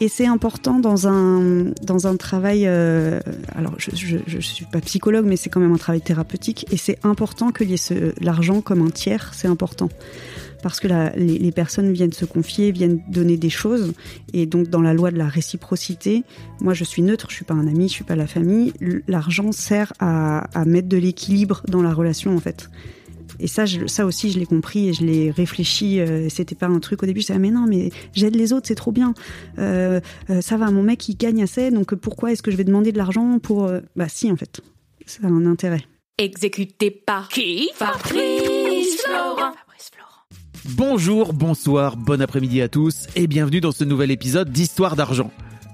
Et c'est important dans un, dans un travail. euh, alors, je ne suis pas psychologue, mais c'est quand même un travail thérapeutique. Et c'est important qu'il y ait l'argent comme un tiers. C'est important. Parce que la- les, les personnes viennent se confier, viennent donner des choses. Et donc, dans la loi de la réciprocité, moi, je suis neutre, je suis pas un ami, je suis pas la famille. L'argent sert à, à mettre de l'équilibre dans la relation, en fait. Et ça, je- ça aussi, je l'ai compris et je l'ai réfléchi. euh, C'était pas un truc au début. Je disais, ah, mais non, mais j'aide les autres, c'est trop bien. Euh, euh, ça va, mon mec, il gagne assez, donc pourquoi est-ce que je vais demander de l'argent pour... euh, Bah si, en fait. Ça a un intérêt. Exécuté par qui. Fabrice Florent. Bonjour, bonsoir, bon après-midi à tous et bienvenue dans ce nouvel épisode d'Histoire d'argent.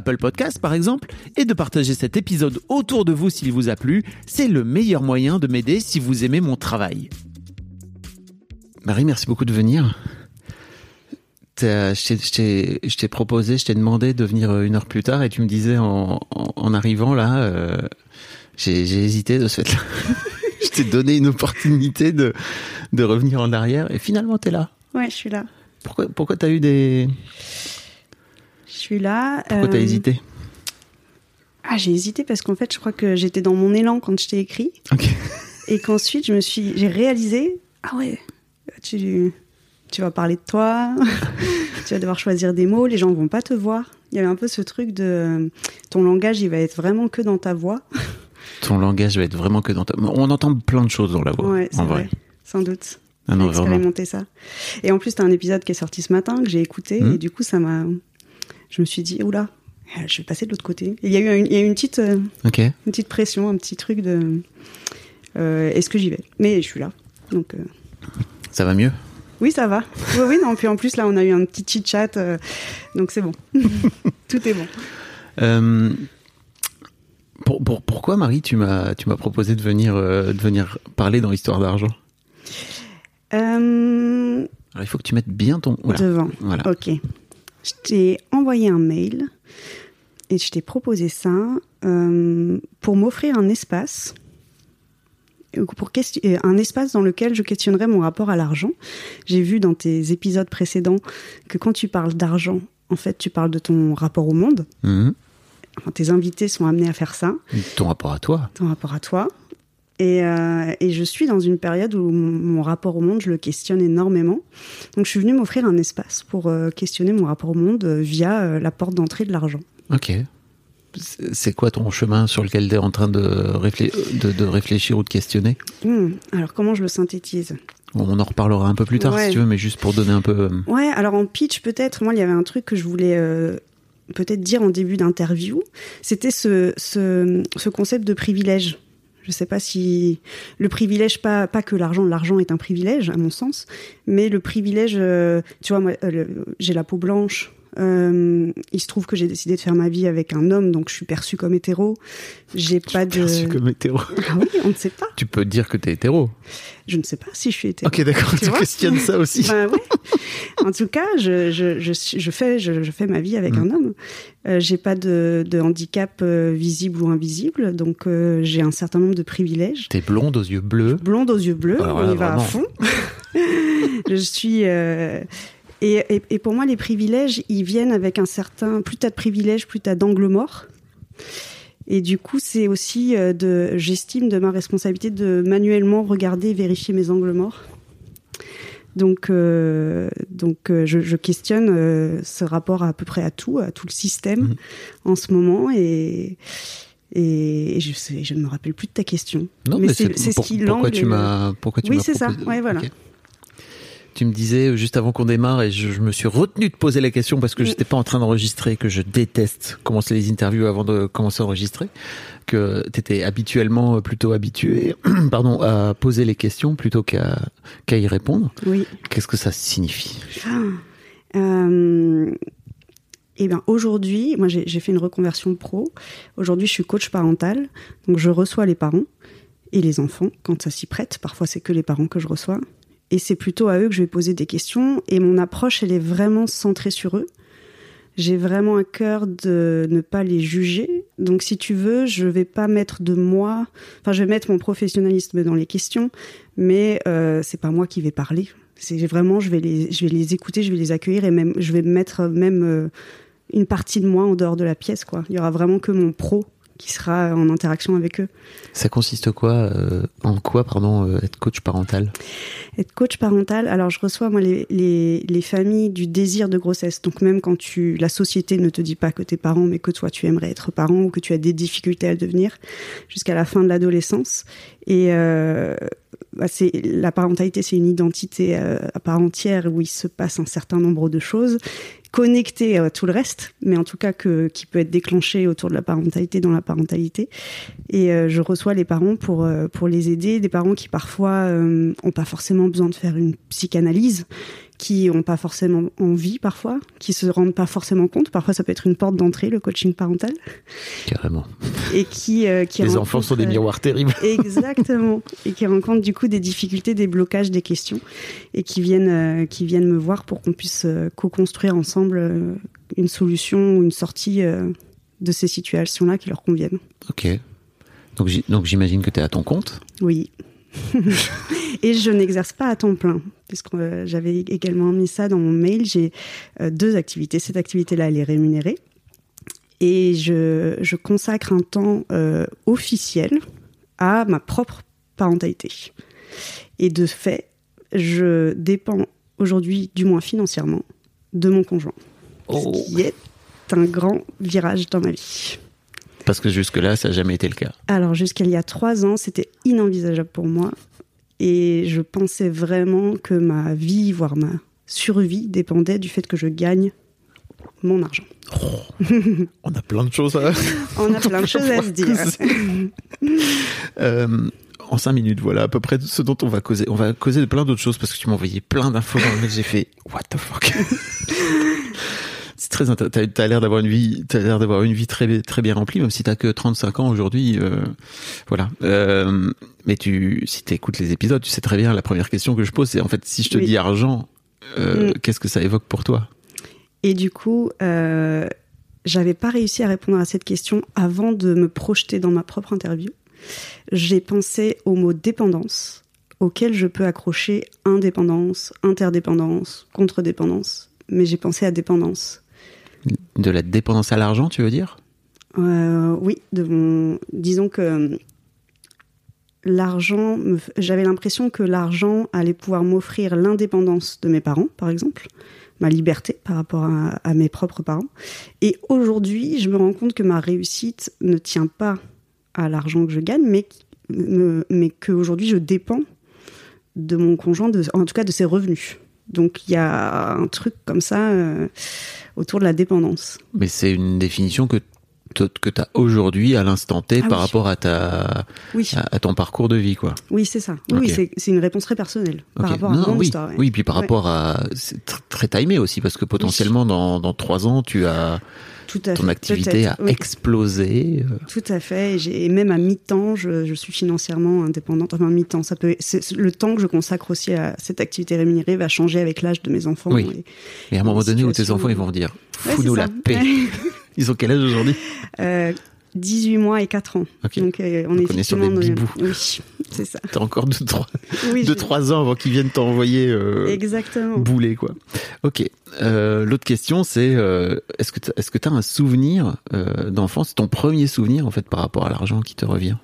Apple Podcasts par exemple, et de partager cet épisode autour de vous s'il vous a plu. C'est le meilleur moyen de m'aider si vous aimez mon travail. Marie, merci beaucoup de venir. Je t'ai- proposé, je t'ai demandé de venir euh, une heure plus tard et tu me disais en, en- en arrivant là, euh, j'ai hésité de ce fait-là. je t'ai donné une opportunité de, de revenir en arrière et finalement t'es là. Ouais, je suis là. Pourquoi, pourquoi t'as eu des, Je suis là. pourquoi t'as euh, hésité? Ah, j'ai hésité parce qu'en fait, je crois que j'étais dans mon élan quand je t'ai écrit. Et qu'ensuite, je me suis... J'ai réalisé... Ah ouais, tu, tu vas parler de toi. tu vas devoir choisir des mots. Les gens vont pas te voir. Il y avait un peu ce truc de... Ton langage, il va être vraiment que dans ta voix. Ton langage va être vraiment que dans ta... On entend plein de choses dans la voix, Ouais, en vrai. vrai. Sans doute. Ah non, expérimenté ça. Et en plus, t'as un épisode qui est sorti ce matin que j'ai écouté Mhm. et du coup, ça m'a. Je me suis dit, oula, je vais passer de l'autre côté. Il y a eu une, il y a eu une petite, euh, une petite pression, un petit truc de. euh, Est-ce que j'y vais? Mais je suis là. Donc. euh, Ça va mieux? Oui, ça va. Oui, oui, non. Puis en plus, là, on a eu un petit chit-chat. euh, donc c'est bon. Tout est bon. Pour, pour- pourquoi, Marie, tu m'as tu m'as proposé de venir, de venir parler dans l'histoire d'argent? Alors, il faut que tu mettes bien ton... Voilà. Devant. Voilà. Ok. Je t'ai envoyé un mail et je t'ai proposé ça euh, pour m'offrir un espace, euh, pour euh, un espace dans lequel je questionnerai mon rapport à l'argent. J'ai vu dans tes épisodes précédents que quand tu parles d'argent, en fait, tu parles de ton rapport au monde. Enfin, tes invités sont amenés à faire ça, Ton rapport à toi. ton rapport à toi. Et, euh, et je suis dans une période où mon, mon rapport au monde, je le questionne énormément. Donc je suis venue m'offrir un espace pour euh, questionner mon rapport au monde euh, via la porte d'entrée de l'argent. Ok. C'est quoi ton chemin sur lequel tu es en train de, réflé- de, de réfléchir ou de questionner? Hmm, alors comment je le synthétise? On en reparlera un peu plus tard Ouais. si tu veux, mais juste pour donner un peu... Ouais, alors en pitch peut-être, moi il y avait un truc que je voulais peut-être dire en début d'interview, c'était ce, ce, ce concept de privilège. Je sais pas si le privilège, pas, que l'argent, l'argent est un privilège à mon sens, mais le privilège, euh, tu vois, euh, j'ai la peau blanche. Euh, il se trouve que j'ai décidé de faire ma vie avec un homme, donc je suis perçue comme hétéro. J'ai pas de. perçu comme hétéro. Ah oui, on ne sait pas. Tu peux dire que t'es hétéro. Je ne sais pas si je suis hétéro. Ok, d'accord, Tu questionnes ça aussi. Bah ouais. En tout cas, je, je, je, suis- je fais, je, je fais ma vie avec Mm. un homme. Euh, j'ai pas de, de handicap euh, visible ou invisible, donc euh, j'ai un certain nombre de privilèges. T'es blonde aux yeux bleus. Blonde aux yeux bleus, Alors on là, y va vraiment. à fond. je suis. Et, et, et pour moi, les privilèges, ils viennent avec un certain. Plus t'as de privilèges, plus t'as d'angle mort. Et du coup, c'est aussi euh, de, j'estime de ma responsabilité de manuellement regarder et vérifier mes angles morts. Donc, euh, donc euh, je, je questionne euh, ce rapport à, peu près à tout, à tout le système Mhm. en ce moment. Et, et, et je, sais, je ne me rappelle plus de ta question. Non, mais, c'est c'est ce pour- qui pourquoi tu m'as pourquoi tu Oui, c'est ça. Ouais, voilà. Tu me disais euh, juste avant qu'on démarre et je, je me suis retenu de poser la question parce que Mm. j'étais pas en train d'enregistrer, que je déteste commencer les interviews avant de commencer à enregistrer, que tu étais habituellement plutôt habitué, pardon, à poser les questions plutôt qu'à qu'à y répondre. Oui. Qu'est-ce que ça signifie? Euh, eh bien, aujourd'hui, moi, j'ai fait une reconversion pro. Aujourd'hui, je suis coach parental. Donc, je reçois les parents et les enfants quand ça s'y prête. Parfois, c'est que les parents que je reçois. Et c'est plutôt à eux que je vais poser des questions. Et mon approche, elle est vraiment centrée sur eux. J'ai vraiment à cœur de ne pas les juger. Donc, si tu veux, je vais pas mettre de moi. Enfin, je vais mettre mon professionnalisme dans les questions, mais euh, c'est pas moi qui vais parler. C'est vraiment, je vais les, je vais les écouter, je vais les accueillir et même, je vais mettre même euh, une partie de moi en dehors de la pièce, quoi. Il y aura vraiment que mon pro qui sera en interaction avec eux. Ça consiste quoi euh, En quoi, pardon, euh, être coach parental? Être coach parental, alors je reçois moi les, les, les familles du désir de grossesse. Donc même quand tu la société ne te dit pas que t'es parent, mais que toi tu aimerais être parent ou que tu as des difficultés à le devenir, jusqu'à la fin de l'adolescence. Et euh, bah, la parentalité, c'est une identité euh, à part entière où il se passe un certain nombre de choses connectées à tout le reste, mais en tout cas qui peut être déclenché autour de la parentalité dans la parentalité. Et euh, je reçois les parents pour euh, pour les aider, des parents qui parfois euh, ont pas forcément besoin de faire une psychanalyse, qui ont pas forcément envie parfois, qui se rendent pas forcément compte. Parfois, ça peut être une porte d'entrée, le coaching parental, Carrément. et qui euh, qui Les enfants sont des rencontrent, euh, miroirs terribles. Exactement. Et qui rencontrent du coup des difficultés, des blocages, des questions, et qui viennent, euh, qui viennent me voir pour qu'on puisse euh, co-construire ensemble une solution ou une sortie de ces situations-là qui leur conviennent. Ok. Donc j'imagine que tu es à ton compte. Oui. et je n'exerce pas à temps plein, puisque euh, j'avais également mis ça dans mon mail. J'ai euh, deux activités. Cette activité-là, elle est rémunérée. Et je, je consacre un temps euh, officiel à ma propre parentalité. Et de fait, je dépends aujourd'hui, du moins financièrement, de mon conjoint. Oh. Ce qui est un grand virage dans ma vie. Parce que jusque-là, ça n'a jamais été le cas. Alors, jusqu'à il y a trois ans, c'était inenvisageable pour moi. Et je pensais vraiment que ma vie, voire ma survie, dépendait du fait que je gagne mon argent. On a plein de choses à... On a plein de choses à se dire. Euh, en cinq minutes, voilà à peu près ce dont on va causer. On va causer de plein d'autres choses parce que tu m'as envoyé plein d'infos dans le mail. J'ai fait what the fuck? C'est très intéressant. T'as, t'as l'air d'avoir une vie, t'as l'air d'avoir une vie très très bien remplie, même si t'as que 35 ans aujourd'hui. euh, voilà. Euh, mais tu, si t'écoutes les épisodes, tu sais très bien. La première question que je pose, c'est en fait si je te Oui. dis argent, euh, Mm. qu'est-ce que ça évoque pour toi? Et du coup, euh, j'avais pas réussi à répondre à cette question avant de me projeter dans ma propre interview. J'ai pensé au mot dépendance, auquel je peux accrocher indépendance, interdépendance, contre-dépendance. Mais j'ai pensé à dépendance. De la dépendance à l'argent, tu veux dire? Euh, oui, disons que l'argent, j'avais l'impression que l'argent allait pouvoir m'offrir l'indépendance de mes parents, par exemple, ma liberté par rapport à, mes propres parents. Et aujourd'hui, je me rends compte que ma réussite ne tient pas à l'argent que je gagne, mais, mais qu'aujourd'hui, je dépends de mon conjoint, en tout cas de ses revenus. Donc il y a un truc comme ça euh, autour de la dépendance. Mais c'est une définition que que t'as aujourd'hui à l'instant T Ah par oui. rapport à ta Oui. à, à ton parcours de vie, quoi. Oui, c'est ça. Oui, c'est- une réponse très personnelle par rapport Non, à mon oui, histoire. ouais. oui, puis par Ouais. rapport à c'est tr- très timé aussi parce que potentiellement dans dans trois ans tu as Tout à ton fait, activité a oui. explosé. euh, Tout à fait. Et, même à mi-temps, je, je suis financièrement indépendante. Enfin, mi-temps, ça peut. le temps que je consacre aussi à cette activité rémunérée va changer avec l'âge de mes enfants. Oui. Et, Et à un moment donné où tes enfants ils vont dire fous-nous la paix. Ils ont quel âge aujourd'hui? Euh, 18 mois et 4 ans. Donc, euh, on Donc, est on est sur des dans- bibous. Oui, c'est ça. T'as encore deux trois Oui, ans avant qu'ils viennent t'envoyer euh, Exactement. bouler quoi. Ok. Euh, L'autre question c'est est-ce que que t'as un souvenir d'enfance, ton premier souvenir en fait par rapport à l'argent qui te revient?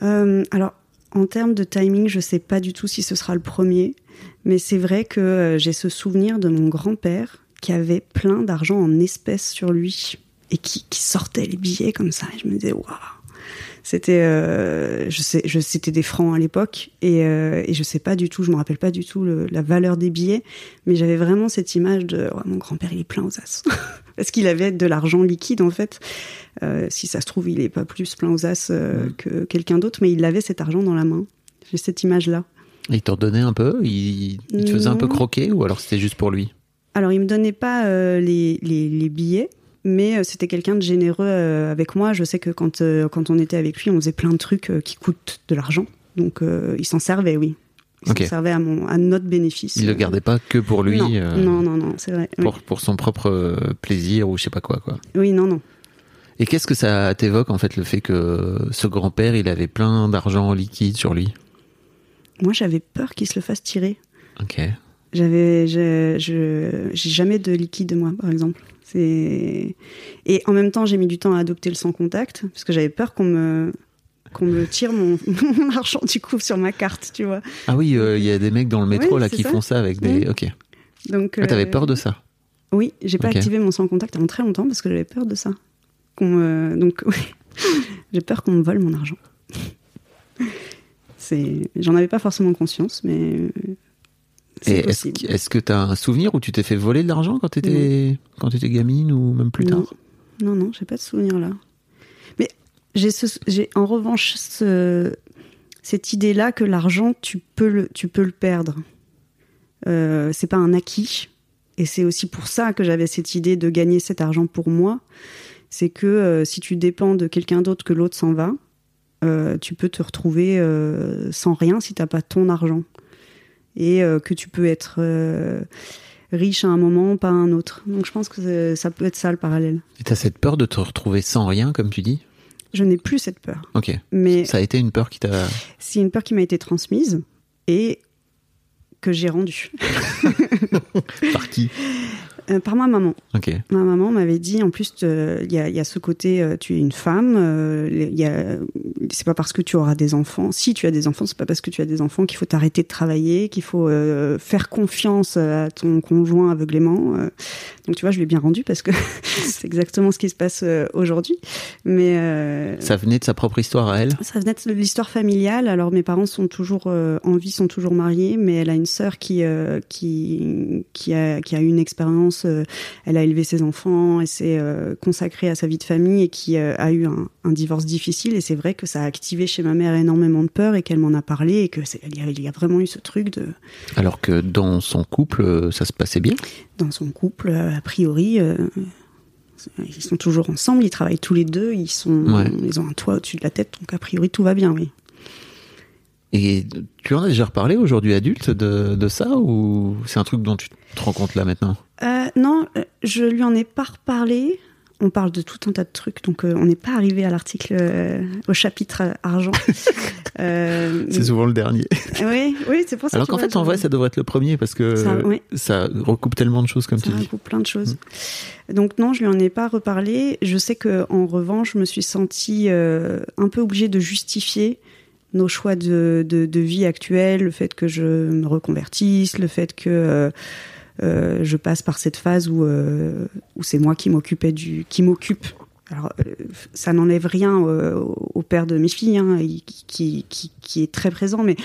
Alors, En termes de timing, je sais pas du tout si ce sera le premier, mais c'est vrai que j'ai ce souvenir de mon grand-père qui avait plein d'argent en espèces sur lui et qui, qui sortait les billets comme ça. Et je me disais, waouh, c'était, euh, je sais, je, c'était des francs à l'époque et, euh, et je sais pas du tout, je me rappelle pas du tout le, la valeur des billets, mais j'avais vraiment cette image de ouais, mon grand-père il est plein aux as parce qu'il avait de l'argent liquide en fait. Euh, si ça se trouve il est pas plus plein aux as euh, Mm. que quelqu'un d'autre, mais il avait cet argent dans la main. J'ai cette image là. Il t'en donnait un peu? Il, il te faisait un peu croquer ou alors c'était juste pour lui? Alors, il me donnait pas les, les, les billets, mais euh, c'était quelqu'un de généreux euh, avec moi. Je sais que quand, euh, quand on était avec lui, on faisait plein de trucs qui coûtent de l'argent. Donc, il s'en servait, oui. Il s'en servait à, mon, à notre bénéfice. Il le gardait pas que pour lui, non, euh, non, non, non, c'est vrai. oui. pour, pour son propre plaisir ou je sais pas quoi, quoi. Oui, non, non. Et qu'est-ce que ça t'évoque en fait le fait que ce grand-père il avait plein d'argent en liquide sur lui? Moi, j'avais peur qu'il se le fasse tirer. Ok. J'avais, j'ai jamais de liquide moi, par exemple. C'est et en même temps, j'ai mis du temps à adopter le sans contact parce que j'avais peur qu'on me qu'on me tire mon, mon argent du coup sur ma carte, tu vois. Ah oui, euh, il y a des mecs dans le métro Oui, là qui ça. font ça avec des. Oui. Ok. Donc Ah, T'avais euh, peur de ça Oui, j'ai pas activé mon sans contact avant très longtemps parce que j'avais peur de ça. Me- donc oui, j'ai peur qu'on me vole mon argent. C'est, j'en avais pas forcément conscience, mais Et est-ce que- que t'as un souvenir où tu t'es fait voler de l'argent quand quand t'étais gamine ou même plus Non. tard? Non, non, j'ai pas de souvenir là. Mais j'ai en revanche ce- cette idée-là que l'argent, tu peux le, tu peux le perdre. Euh, c'est pas un acquis. Et c'est aussi pour ça que j'avais cette idée de gagner cet argent pour moi. C'est que euh, si tu dépends de quelqu'un d'autre que l'autre s'en va, euh, tu peux te retrouver euh, sans rien si t'as pas ton argent. Et euh, que tu peux être euh, riche à un moment, pas à un autre. Donc je pense que c'est- ça peut être ça le parallèle. Et t'as cette peur de te retrouver sans rien, comme tu dis? Je n'ai plus cette peur. Ok. Mais Ça a été une peur qui t'a. c'est une peur qui m'a été transmise et que j'ai rendue. Par qui? Euh, par ma maman. Ma maman m'avait dit, en plus, euh, il y, a, il y a ce côté, euh, tu es une femme, y a- c'est pas parce que tu auras des enfants, si tu as des enfants, c'est pas parce que tu as des enfants qu'il faut t'arrêter de travailler, qu'il faut faire confiance à ton conjoint aveuglément. Donc tu vois, je l'ai bien rendu parce que c'est exactement ce qui se passe aujourd'hui. Mais Ça venait de sa propre histoire à elle? Ça venait de l'histoire familiale. Alors mes parents sont toujours en vie, sont toujours mariés, mais elle a une sœur qui qui qui a qui a eu une expérience. Euh, elle a élevé ses enfants et s'est euh, consacrée à sa vie de famille et qui euh, a eu un, un divorce difficile. Et c'est vrai que ça a activé chez ma mère énormément de peur et qu'elle m'en a parlé et que y, a, il y a vraiment eu ce truc de Alors que dans son couple, ça se passait bien? Dans son couple a priori. ils sont toujours ensemble, ils travaillent tous les deux, ils sont, Ouais. ils ont un toit au-dessus de la tête, donc a priori tout va bien, oui. Et tu en as déjà reparlé aujourd'hui adulte de, de ça ou c'est un truc dont tu te rends compte là maintenant? Euh, non, euh, je lui en ai pas reparlé. On parle de tout un tas de trucs, donc euh, on n'est pas arrivé à l'article, euh, au chapitre argent. C'est souvent le dernier. Oui, oui, c'est pour ça. Alors qu'en fait, en vrai, ça devrait être le premier parce que Ça, oui. ça recoupe tellement de choses comme ça tu dis. regroupe plein de choses. Donc non, je lui en ai pas reparlé. Je sais que en revanche, je me suis sentie un peu obligée de justifier nos choix de, de, vie actuelle, le fait que je me reconvertisse, le fait que euh, euh, je passe par cette phase où, euh, où c'est moi qui m'occupais du, qui m'occupe. Alors, ça n'enlève rien au père de mes filles, hein, qui, qui, qui est très présent, mais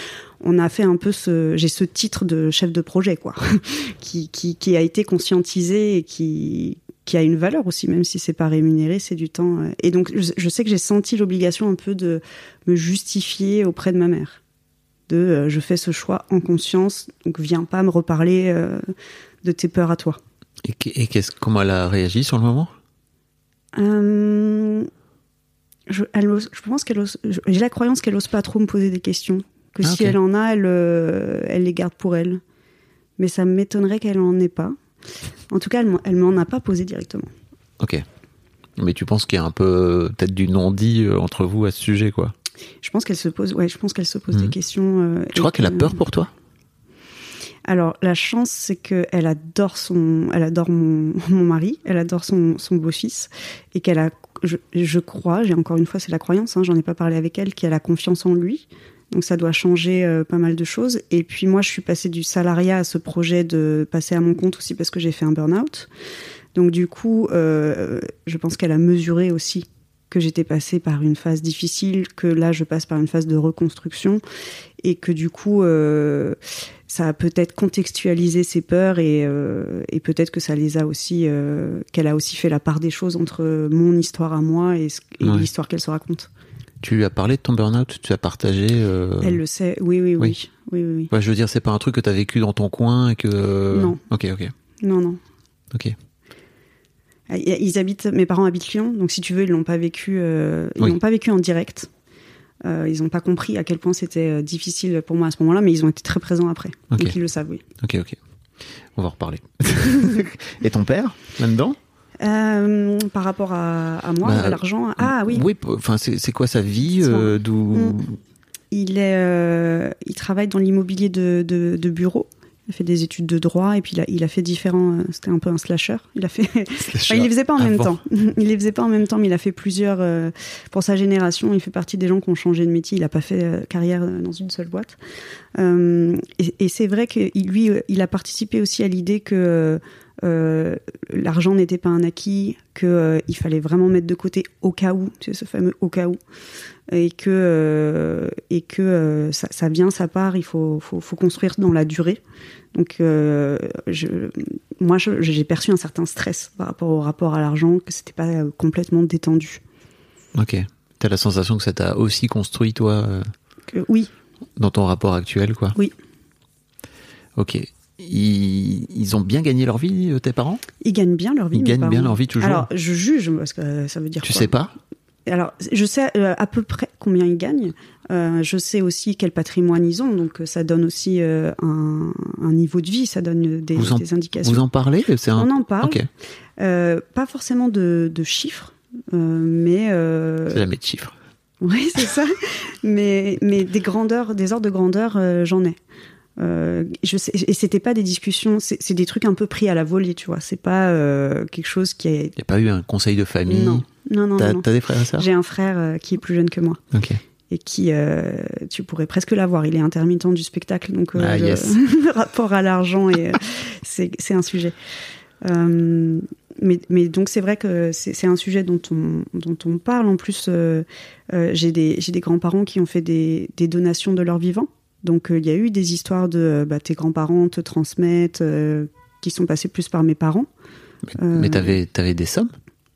on a fait un peu ce, j'ai ce titre de chef de projet, quoi, qui, qui, qui a été conscientisé et qui, qui a une valeur aussi, même si c'est pas rémunéré, c'est du temps. euh. Et donc, je, je sais que j'ai senti l'obligation un peu de me justifier auprès de ma mère. De, euh, je fais ce choix en conscience, donc viens pas me reparler euh, de tes peurs à toi. Et, qu- et qu'est-ce, comment elle a réagi sur le moment? Euh, je, elle je pense qu'elle ose- j'ai la croyance qu'elle ose pas trop me poser des questions. Que Ah, si elle en a, elle, elle les garde pour elle. Mais ça m'étonnerait qu'elle en ait pas. En tout cas, elle m'en- a pas posé directement. Ok. Mais tu penses qu'il y a un peu peut-être du non-dit euh, entre vous à ce sujet, quoi? Je pense qu'elle se pose, ouais, je pense qu'elle se pose des questions. euh, Tu crois qu'elle a peur pour toi? Alors, la chance, c'est qu'elle adore son, elle adore mon, mon mari, elle adore son, son beau-fils, et qu'elle a, je, je crois, j'ai encore une fois, c'est la croyance, hein, j'en ai pas parlé avec elle, qu'elle a confiance en lui. Donc ça doit changer euh, pas mal de choses. Et puis moi, je suis passée du salariat à ce projet de passer à mon compte aussi parce que j'ai fait un burn-out. Donc du coup, euh, je pense qu'elle a mesuré aussi que j'étais passée par une phase difficile, que là je passe par une phase de reconstruction et que du coup euh, ça a peut-être contextualisé ses peurs et, euh, et peut-être que ça les a aussi euh, qu'elle a aussi fait la part des choses entre mon histoire à moi et, ce- et Ouais. l'histoire qu'elle se raconte. Tu lui as parlé de ton burn-out Tu as partagé euh, Elle le sait, oui oui oui. Oui. Oui oui. oui. ouais, Je veux dire, c'est pas un truc que tu as vécu dans ton coin et que. Non. Ok, ok. Non non. Ok. Ah, Ils habitent, mes parents habitent Lyon, donc si tu veux, ils l'ont pas vécu, euh, ils l'ont pas vécu en direct. Euh, ils n'ont pas compris à quel point c'était euh, difficile pour moi à ce moment-là, mais ils ont été très présents après. Donc ils le savent, oui. Ok, ok. On va en reparler. et ton père, là-dedans? Euh, par rapport à, à moi, Bah, à l'argent, ah oui, Oui, p- enfin, c'est quoi sa vie euh. D'où. Mm. il est, euh, il travaille dans l'immobilier de, de, de bureau. Il a fait des études de droit et puis il a, il a fait différents. euh, C'était un peu un slasher. Il a fait. Enfin, il les faisait pas en même temps. Il les faisait pas en même temps, mais il a fait plusieurs. euh, pour sa génération, il fait partie des gens qui ont changé de métier. Il a pas fait euh, carrière euh, dans une seule boîte. Euh, et et c'est vrai que lui, euh, il a participé aussi à l'idée que euh, l'argent n'était pas un acquis, que euh, il fallait vraiment mettre de côté au cas où, tu sais, ce fameux au cas où, et que euh, et que ça, ça vient, ça part. Il faut, faut, faut construire dans la durée. Donc, je, moi, j'ai perçu un certain stress par rapport au rapport à l'argent, que c'était pas complètement détendu. Ok. T'as la sensation que ça t'a aussi construit, toi, Que, oui, dans ton rapport actuel, quoi? Oui. Ok. Ils, ils ont bien gagné leur vie, euh, tes parents? Ils gagnent bien leur vie. Ils gagnent bien leur vie toujours? Alors, je juge parce que ça veut dire Tu quoi? sais pas? Alors, je sais euh, à peu près combien ils gagnent. Euh, je sais aussi quel patrimoine ils ont, donc ça donne aussi euh, un, un niveau de vie, ça donne des, Vous en- des indications. Vous en parlez? Un... On en parle, Ok. Euh, pas forcément de, de chiffres, mais C'est jamais de chiffres. Oui, c'est ça. mais, mais des grandeurs, des ordres de grandeur, j'en ai. Euh, je sais, et c'était pas des discussions, c'est c'est des trucs un peu pris à la volée, tu vois. C'est pas euh, quelque chose qui est. Il n'y a pas eu un conseil de famille? Non, non, non. T'as des frères et sœurs? J'ai un frère euh, qui est plus jeune que moi Ok. et qui, euh, tu pourrais presque l'avoir. Il est intermittent du spectacle, donc Ah, le, yes. rapport à l'argent c'est c'est un sujet. Mais, mais donc c'est vrai que c'est c'est un sujet dont on, dont on parle. En plus, j'ai des, j'ai des grands-parents qui ont fait des, des donations de leur vivant. Donc euh, il y a eu des histoires de euh, bah, tes grands-parents te transmettent, euh, qui sont passées plus par mes parents. Mais, mais t'avais avais des sommes?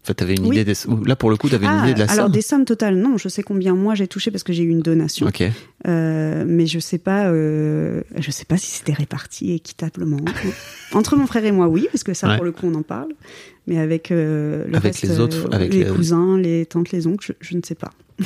Enfin, t'avais une Oui. idée des. Là, pour le coup, t'avais une Ah, idée de la alors somme des sommes totales, non, je sais combien moi j'ai touché parce que j'ai eu une donation. Euh, mais je sais pas, euh, je sais pas si c'était réparti équitablement entre mon frère et moi, oui, parce que ça Ouais. pour le coup on en parle, mais avec euh, le Avec reste, les autres, avec les, les- cousins, les tantes, les oncles, je, je ne sais pas.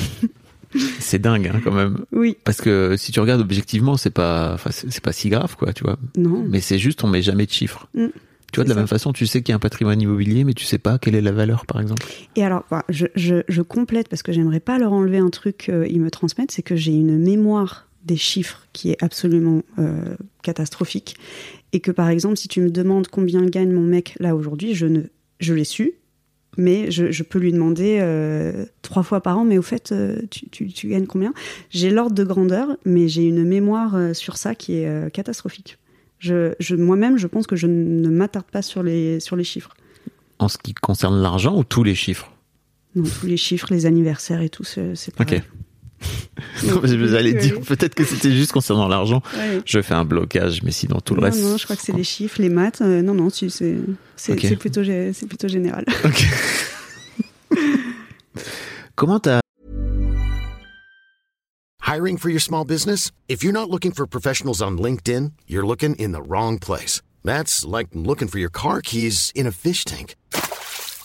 C'est dingue, hein, quand même. Oui, Parce que si tu regardes objectivement, c'est pas, c'est pas si grave, quoi, tu vois. non, Mais c'est juste, on met jamais de chiffres. Mm. Tu vois, de la même façon, tu sais qu'il y a un patrimoine immobilier, mais tu sais pas quelle est la valeur, par exemple. Et alors, bah, je, je, je complète parce que j'aimerais pas leur enlever un truc qu'ils me transmettent, c'est que j'ai une mémoire des chiffres qui est absolument euh, catastrophique. Et que par exemple, si tu me demandes combien gagne mon mec là aujourd'hui, je ne, je l'ai su, mais je, je peux lui demander euh, trois fois par an, mais au fait, euh, tu, tu, tu gagnes combien? J'ai l'ordre de grandeur, mais j'ai une mémoire euh, sur ça qui est catastrophique. Je, je, Moi-même, je pense que je ne m'attarde pas sur les, sur les chiffres. En ce qui concerne l'argent ou tous les chiffres? Non, tous les chiffres, les anniversaires et tout, c'est c'est pareil. Non, mais je allais Oui, dire, peut-être que c'était juste concernant l'argent. Ouais. Je fais un blocage, mais sinon tout le non, reste. non, je crois que c'est les chiffres, les maths. euh, non, non, c'est c'est Ok. c'est plutôt, plutôt général. Ok. Comment t'as Hiring for your small business? If you're not looking for professionals on LinkedIn, you're looking in the wrong place. That's like looking for your car keys in a fish tank.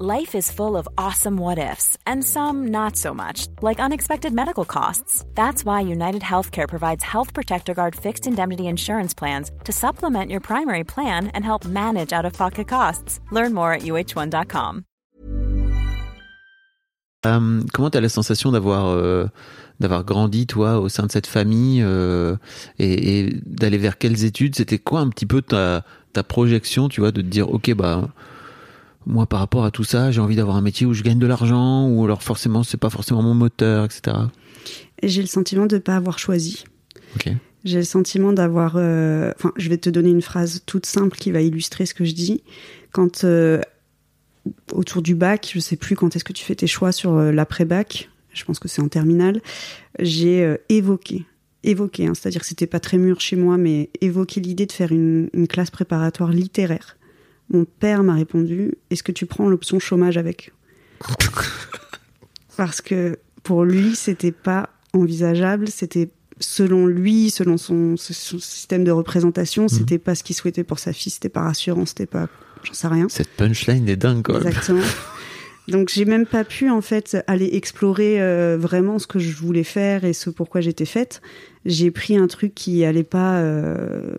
Life is full of awesome what ifs, and some not so much, like unexpected medical costs. That's why United Healthcare provides Health Protector Guard fixed indemnity insurance plans to supplement your primary plan and help manage out of pocket costs. Learn more at uh1.com. Euh, comment tu as la sensation d'avoir euh, grandi toi au sein de cette famille euh, et, et d'aller vers quelles études? C'était quoi un petit peu ta ta projection, tu vois, de te dire ok bah moi par rapport à tout ça, j'ai envie d'avoir un métier où je gagne de l'argent ou alors forcément c'est pas forcément mon moteur, etc. J'ai le sentiment de ne pas avoir choisi. J'ai le sentiment d'avoir. euh, Enfin, je vais te donner une phrase toute simple qui va illustrer ce que je dis. Quand euh, autour du bac, je sais plus quand est-ce que tu fais tes choix sur euh, l'après-bac. Je pense que c'est en terminale. J'ai évoqué, évoqué, hein, c'est-à-dire que c'était pas très mûr chez moi, mais évoqué l'idée de faire une, une classe préparatoire littéraire. Mon père m'a répondu Est-ce que tu prends l'option chômage avec Parce que pour lui, c'était pas envisageable. C'était selon lui, selon son, son système de représentation, c'était pas ce qu'il souhaitait pour sa fille. C'était pas rassurant. C'était pas, j'en sais rien. Cette punchline est dingue quoi. Exactement. Donc j'ai même pas pu en fait aller explorer euh, vraiment ce que je voulais faire et ce pourquoi j'étais faite. J'ai pris un truc qui allait pas. euh,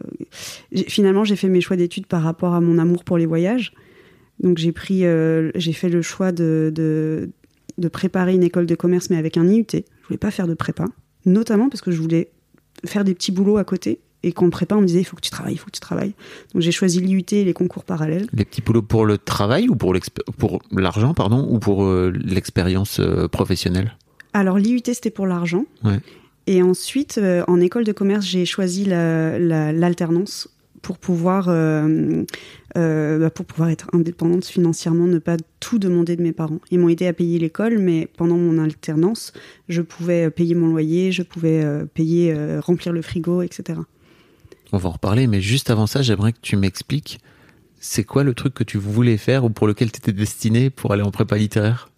Finalement, j'ai fait mes choix d'études par rapport à mon amour pour les voyages. Donc j'ai pris, euh, j'ai fait le choix de, de de préparer une école de commerce mais avec un IUT. Je voulais pas faire de prépa, notamment parce que je voulais faire des petits boulots à côté et qu'en prépa on me disait il faut que tu travailles, il faut que tu travailles. Donc j'ai choisi l'IUT et les concours parallèles. Les petits boulots pour le travail ou pour l'argent pardon ou pour euh, l'expérience professionnelle? Alors l'IUT c'était pour l'argent. Ouais. Et ensuite, euh, en école de commerce, j'ai choisi la- la- l'alternance pour pouvoir euh, euh, bah, pour pouvoir être indépendante financièrement, ne pas tout demander de mes parents. Ils m'ont aidé à payer l'école, mais pendant mon alternance, je pouvais payer mon loyer, je pouvais payer remplir le frigo, etc. On va en reparler, mais juste avant ça, j'aimerais que tu m'expliques c'est quoi le truc que tu voulais faire ou pour lequel tu étais destiné pour aller en prépa littéraire?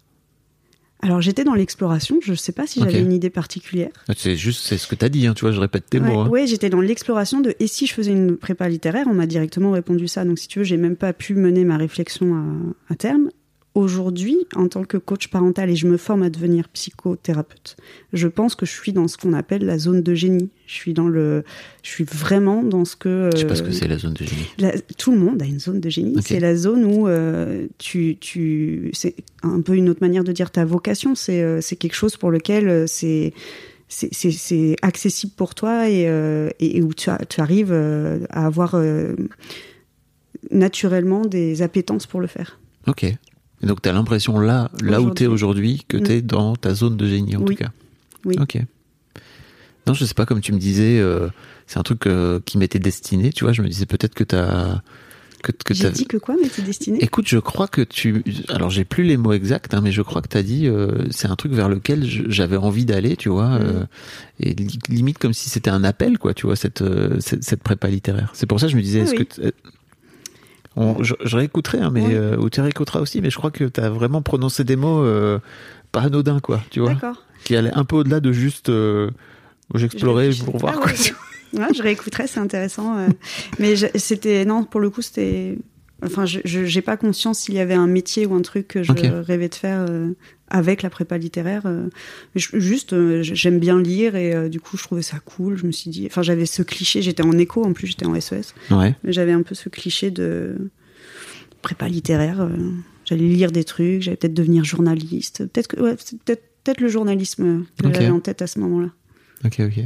Alors j'étais dans l'exploration, je ne sais pas si j'avais une idée particulière. C'est juste, c'est ce que tu as dit, hein, tu vois, je répète tes Ouais, mots. hein. ouais, j'étais dans l'exploration de et si je faisais une prépa littéraire, on m'a directement répondu ça. Donc si tu veux, j'ai même pas pu mener ma réflexion à, à terme. Aujourd'hui, en tant que coach parental et je me forme à devenir psychothérapeute, je pense que je suis dans ce qu'on appelle la zone de génie. Je suis dans le, je suis vraiment dans ce que. Je sais pas ce euh, que c'est la zone de génie? la- tout le monde a une zone de génie. C'est la zone où euh, tu, tu, c'est un peu une autre manière de dire ta vocation. C'est, euh, c'est quelque chose pour lequel euh, c'est, c'est, accessible pour toi et, euh, et, et où tu, arrives euh, à avoir euh, naturellement des appétences pour le faire. Ok. Et donc tu as l'impression là, là où tu es aujourd'hui, que Mm. tu es dans ta zone de génie en Oui. tout cas. Oui. Ok. Non, je sais pas, comme tu me disais, euh, c'est un truc euh, qui m'était destiné, tu vois, je me disais peut-être que tu as... Que, que J'ai dit que quoi, mais c'est destiné? Écoute, je crois que tu. Alors, j'ai plus les mots exacts, hein, mais je crois que tu as dit euh, c'est un truc vers lequel j'avais envie d'aller, tu vois. Mm. euh, et li- limite comme si c'était un appel, quoi, tu vois, cette, euh, cette, cette prépa littéraire. C'est pour ça que je me disais Ah est-ce oui. que. On- je, je réécouterai, hein, mais Oui. euh, ou tu réécouteras aussi, mais je crois que tu as vraiment prononcé des mots euh, pas anodins, quoi, tu vois, D'accord. qui allaient un peu au-delà de juste. euh, J'explorais Je- pour voir Ah quoi. ouais, je réécouterai, c'est intéressant. euh. Mais c'était non, pour le coup, c'était. Enfin, je j'ai pas conscience s'il y avait un métier ou un truc que je rêvais de faire euh, avec la prépa littéraire. euh. Je- juste, euh, j'aime bien lire et du coup, je trouvais ça cool. Je me suis dit, enfin, j'avais ce cliché. J'étais en écho en plus, j'étais en SES, Ouais. mais j'avais un peu ce cliché de prépa littéraire. J'allais lire des trucs, j'allais peut-être devenir journaliste. Peut-être que, ouais, c'est peut-être le journalisme que Ok. j'avais en tête à ce moment-là. Ok, ok.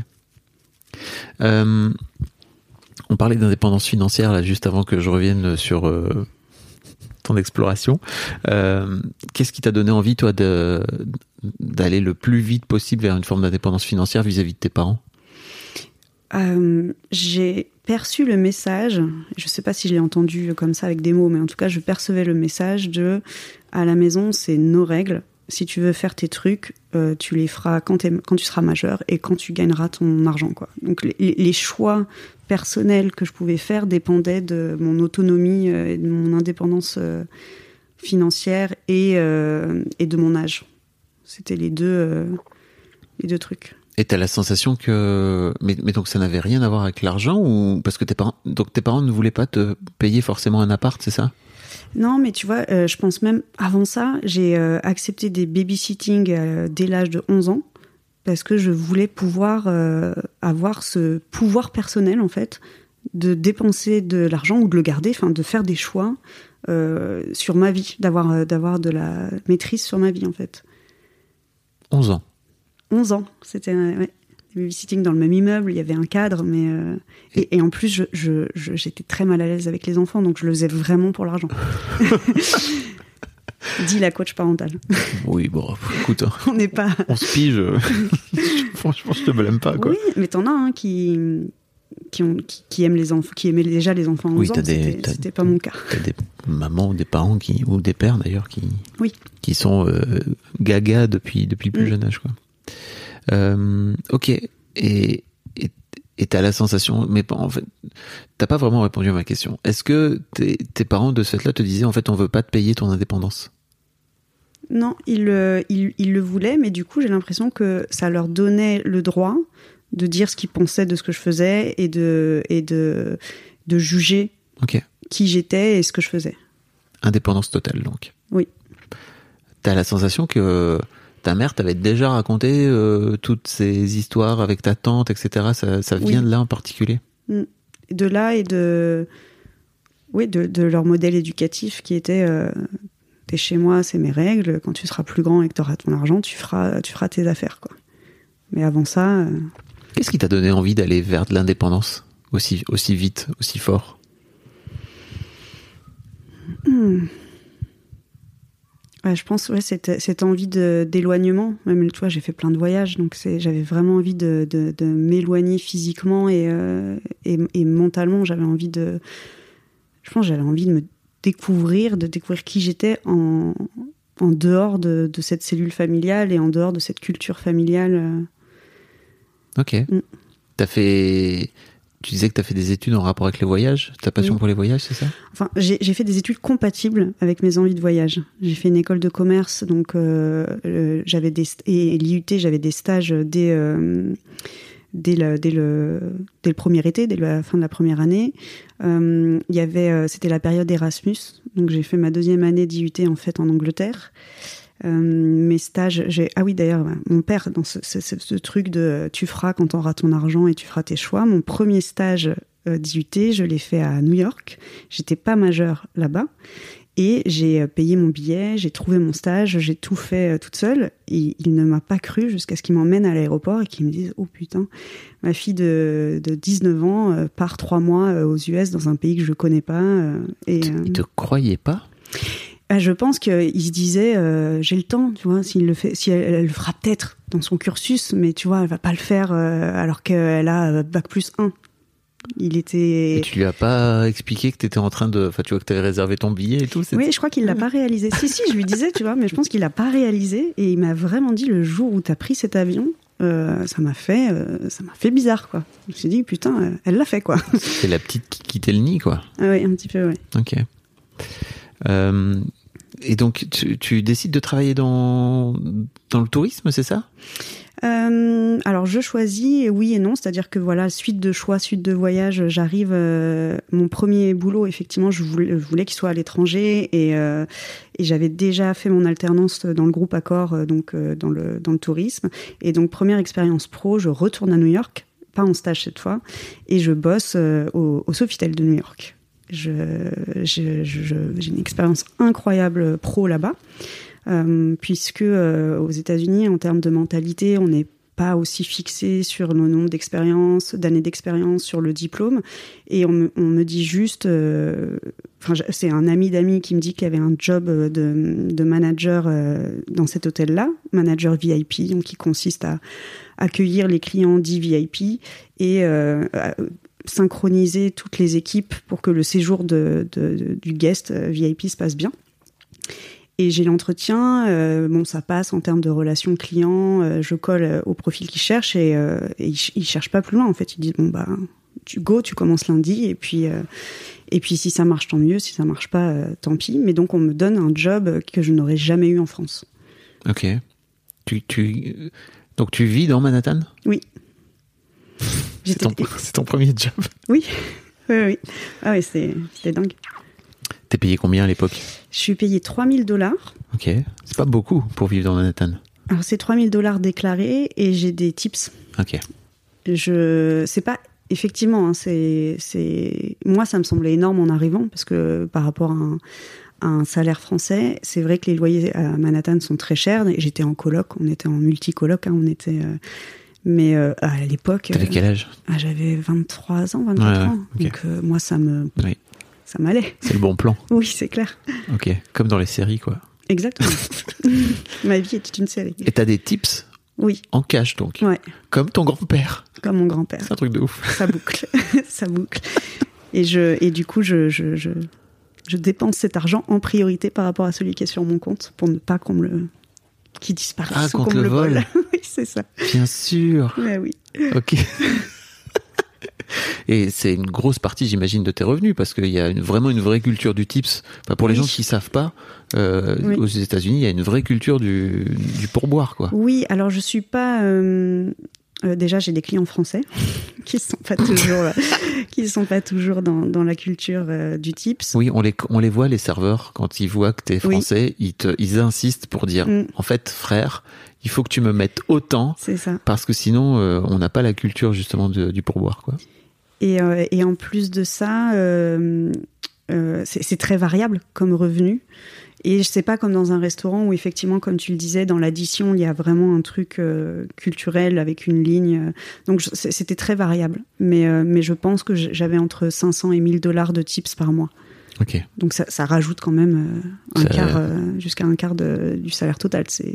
On parlait d'indépendance financière là juste avant que je revienne sur euh, ton exploration. Euh, Qu'est-ce qui t'a donné envie toi d'aller le plus vite possible vers une forme d'indépendance financière vis-à-vis de tes parents? Euh, j'ai perçu le message, je ne sais pas si je l'ai entendu comme ça avec des mots, mais en tout cas, je percevais le message de à la maison, c'est nos règles. Si tu veux faire tes trucs, tu les feras quand, tu seras majeur et quand tu gagneras ton argent. Donc les choix personnels que je pouvais faire dépendaient de mon autonomie euh, et de mon indépendance euh, financière et, euh, et de mon âge. C'était les deux, les deux trucs. Et t'as la sensation que mais, mais donc ça n'avait rien à voir avec l'argent ou parce que tes parents donc tes parents ne voulaient pas te payer forcément un appart, c'est ça? Non, mais tu vois, euh, je pense même avant ça, j'ai euh, accepté des babysitting euh, dès l'âge de 11 ans parce que je voulais pouvoir euh, avoir ce pouvoir personnel en fait de dépenser de l'argent ou de le garder, enfin de faire des choix euh, sur ma vie, d'avoir euh, d'avoir de la maîtrise sur ma vie en fait. 11 ans. 11 ans. C'était ouais, babysitting dans le même immeuble, il y avait un cadre, mais. euh, et, et en plus, j'étais je, je, j'étais très mal à l'aise avec les enfants, donc je le faisais vraiment pour l'argent. Dit la coach parentale. Oui, bon, écoute, hein, On n'est pas. on se pige. Franchement, je te blâme pas, quoi. Oui, mais t'en as un qui. Qui, ont, qui, qui aiment les enfants, qui aimaient déjà les enfants à 11 Oui, ans, t'as des- c'était pas mon cas. T'as des mamans ou des parents qui, ou des pères d'ailleurs qui, Oui. qui sont euh, gaga depuis, depuis plus Mm. jeune âge, quoi. Euh, ok. Et, et, t'as la sensation, mais en fait, t'as pas vraiment répondu à ma question. Est-ce que tes, tes parents de ce fait-là te disaient, en fait, on veut pas te payer ton indépendance? Non, ils, ils le voulaient, mais du coup, j'ai l'impression que ça leur donnait le droit de dire ce qu'ils pensaient de ce que je faisais et de, et de, de juger qui j'étais et ce que je faisais. Indépendance totale, donc. Oui. T'as la sensation que ta mère t'avait déjà raconté euh, toutes ces histoires avec ta tante, etc. Ça, ça vient Oui. de là en particulier? De là et de, oui, de, de leur modèle éducatif qui était euh, t'es chez moi, c'est mes règles. Quand tu seras plus grand et que tu auras ton argent, tu feras, tu feras tes affaires. Quoi. Mais avant ça, euh, Qu'est-ce qui t'a donné envie d'aller vers de l'indépendance aussi, aussi vite, aussi fort? Ouais, je pense, ouais, cette, cette envie d'éloignement. Même, tu vois, j'ai fait plein de voyages, donc j'avais vraiment envie de, de, de m'éloigner physiquement et, euh, et, et mentalement. J'avais envie de. Je pense j'avais envie de me découvrir, de découvrir qui j'étais en, en dehors de, de cette cellule familiale et en dehors de cette culture familiale. euh. Ok. Mm. T'as fait. Tu disais que t'as fait des études en rapport avec les voyages. Ta passion pour les voyages, c'est ça? Enfin, j'ai fait des études compatibles avec mes envies de voyage. J'ai fait une école de commerce, donc euh, j'avais des et l'IUT, j'avais des stages dès euh, dès le, dès le dès le premier été, dès la fin de la première année. Euh, euh, c'était la période Erasmus, donc j'ai fait ma deuxième année d'IUT en fait en Angleterre. Euh, mes stages, j'ai ah oui d'ailleurs mon père dans ce, ce- truc de tu feras quand tu auras ton argent et tu feras tes choix. Mon premier stage d'IUT, je l'ai fait à New York. J'étais pas majeure là-bas et j'ai euh, payé mon billet, j'ai trouvé mon stage, j'ai tout fait euh, toute seule. Et il ne m'a pas cru jusqu'à ce qu'il m'emmène à l'aéroport et qu'il me dise oh putain, ma fille de, de 19 ans euh, part trois mois aux US dans un pays que je connais pas. et Ils te croyaient pas? Ah, je pense qu'il se disait euh, j'ai le temps, tu vois, s'il le fait, si elle, elle le fera peut-être dans son cursus, mais tu vois, elle va pas le faire euh, alors qu'elle a bac plus 1. Il était. Et tu lui as pas expliqué que t'étais en train de. Enfin, tu vois que t'avais réservé ton billet et tout Oui, je crois qu'il l'a pas réalisé. Si, si, je lui disais, tu vois, mais je pense qu'il l'a pas réalisé. Et il m'a vraiment dit le jour où t'as pris cet avion, euh, ça m'a fait, euh, ça m'a fait bizarre, quoi. Je me suis dit, putain, euh, elle l'a fait, quoi. C'est la petite qui quittait le nid, quoi. ah ouais, un petit peu, ouais. Ok. Euh, et donc, tu, tu décides de travailler dans, dans le tourisme, c'est ça? Euh, alors je choisis oui et non, c'est-à-dire que voilà suite de choix, suite de voyage, j'arrive. euh, mon premier boulot, effectivement, je voulais, qu'il soit à l'étranger et, euh, et j'avais déjà fait mon alternance dans le groupe Accor, donc dans le dans le tourisme. Et donc première expérience pro, je retourne à New York, pas en stage cette fois, et je bosse au, Sofitel de New York. J'ai une expérience incroyable pro là-bas. Euh, puisque euh, aux États-Unis, en termes de mentalité, on n'est pas aussi fixé sur le nombre d'expériences, d'années d'expérience, sur le diplôme, et on me, dit juste, euh, c'est un ami d'amis qui me dit qu'il y avait un job de, manager dans cet hôtel-là, manager VIP, donc qui consiste à accueillir les clients dits VIP et à synchroniser toutes les équipes pour que le séjour du guest VIP se passe bien. Et j'ai l'entretien, euh, bon, ça passe en termes de relations clients, euh, je colle euh, au profil qu'ils cherchent et, euh, et ils, ils cherchent pas plus loin en fait. Ils disent bon bah tu go, tu commences lundi et puis et puis si ça marche tant mieux, si ça marche pas tant pis. Mais donc on me donne un job que je n'aurais jamais eu en France. Ok. Tu, tu, donc, tu vis dans Manhattan? Oui. C'est ton, premier job? Oui, oui, oui. Ah oui, c'est- c'était dingue. T'es payé combien à l'époque? Je suis payé 3000 dollars. Ok. C'est pas beaucoup pour vivre dans Manhattan. Alors c'est 3000 dollars déclarés et j'ai des tips. Ok. Je, c'est pas effectivement, hein, c'est, c'est, moi ça me semblait énorme en arrivant parce que par rapport à un, un salaire français. C'est vrai que les loyers à Manhattan sont très chers. J'étais en coloc, on était en multicoloc, hein, on était. euh, mais euh, à l'époque, T'avais euh, quel âge? ah, j'avais 23 ans, 24 Ouais, ans. Donc euh, moi, ça me, Oui. Ça m'allait. C'est le bon plan. Oui, c'est clair. Ok. Comme dans les séries, quoi. Exactement. Ma vie était une série. Et t'as des tips Oui, en cash, donc. ouais, Comme ton grand-père. comme mon grand-père. C'est un truc de ouf. Ça boucle, ça boucle. Et je, et du coup, je, je, je, je dépense cet argent en priorité par rapport à celui qui est sur mon compte pour ne pas qu'on me le, qui disparaisse Ah, qu'on le le vole. vole. oui, c'est ça. Bien sûr. Ouais, oui. Ok. Et c'est une grosse partie, j'imagine, de tes revenus, parce qu'il y a une- vraiment une vraie culture du tips. Enfin, pour les Oui. gens qui savent pas, euh, Oui. aux États-Unis, il y a une vraie culture du, du pourboire, quoi. Oui, alors je suis pas. euh, euh, déjà, j'ai des clients français qui sont pas toujours, euh, qui sont pas toujours dans, dans la culture euh, du tips. Oui, on les, on les voit, les serveurs, quand ils voient que t'es Oui. français, ils, te, ils insistent pour dire, Mm. en fait, frère, il faut que tu me mettes autant, ça. parce que sinon, on n'a pas la culture, justement, de- du pourboire, quoi. Et, euh, et en plus de ça, euh, euh, c'est très variable comme revenu. Et c'est pas comme dans un restaurant où effectivement, comme tu le disais, dans l'addition, il y a vraiment un truc euh, culturel avec une ligne. Donc je- c'était très variable. Mais, euh, mais je pense que j'avais entre 500 et 1000 dollars de tips par mois. Donc ça, ça rajoute quand même euh, un Ça- quart, jusqu'à un quart de- du salaire total. C'est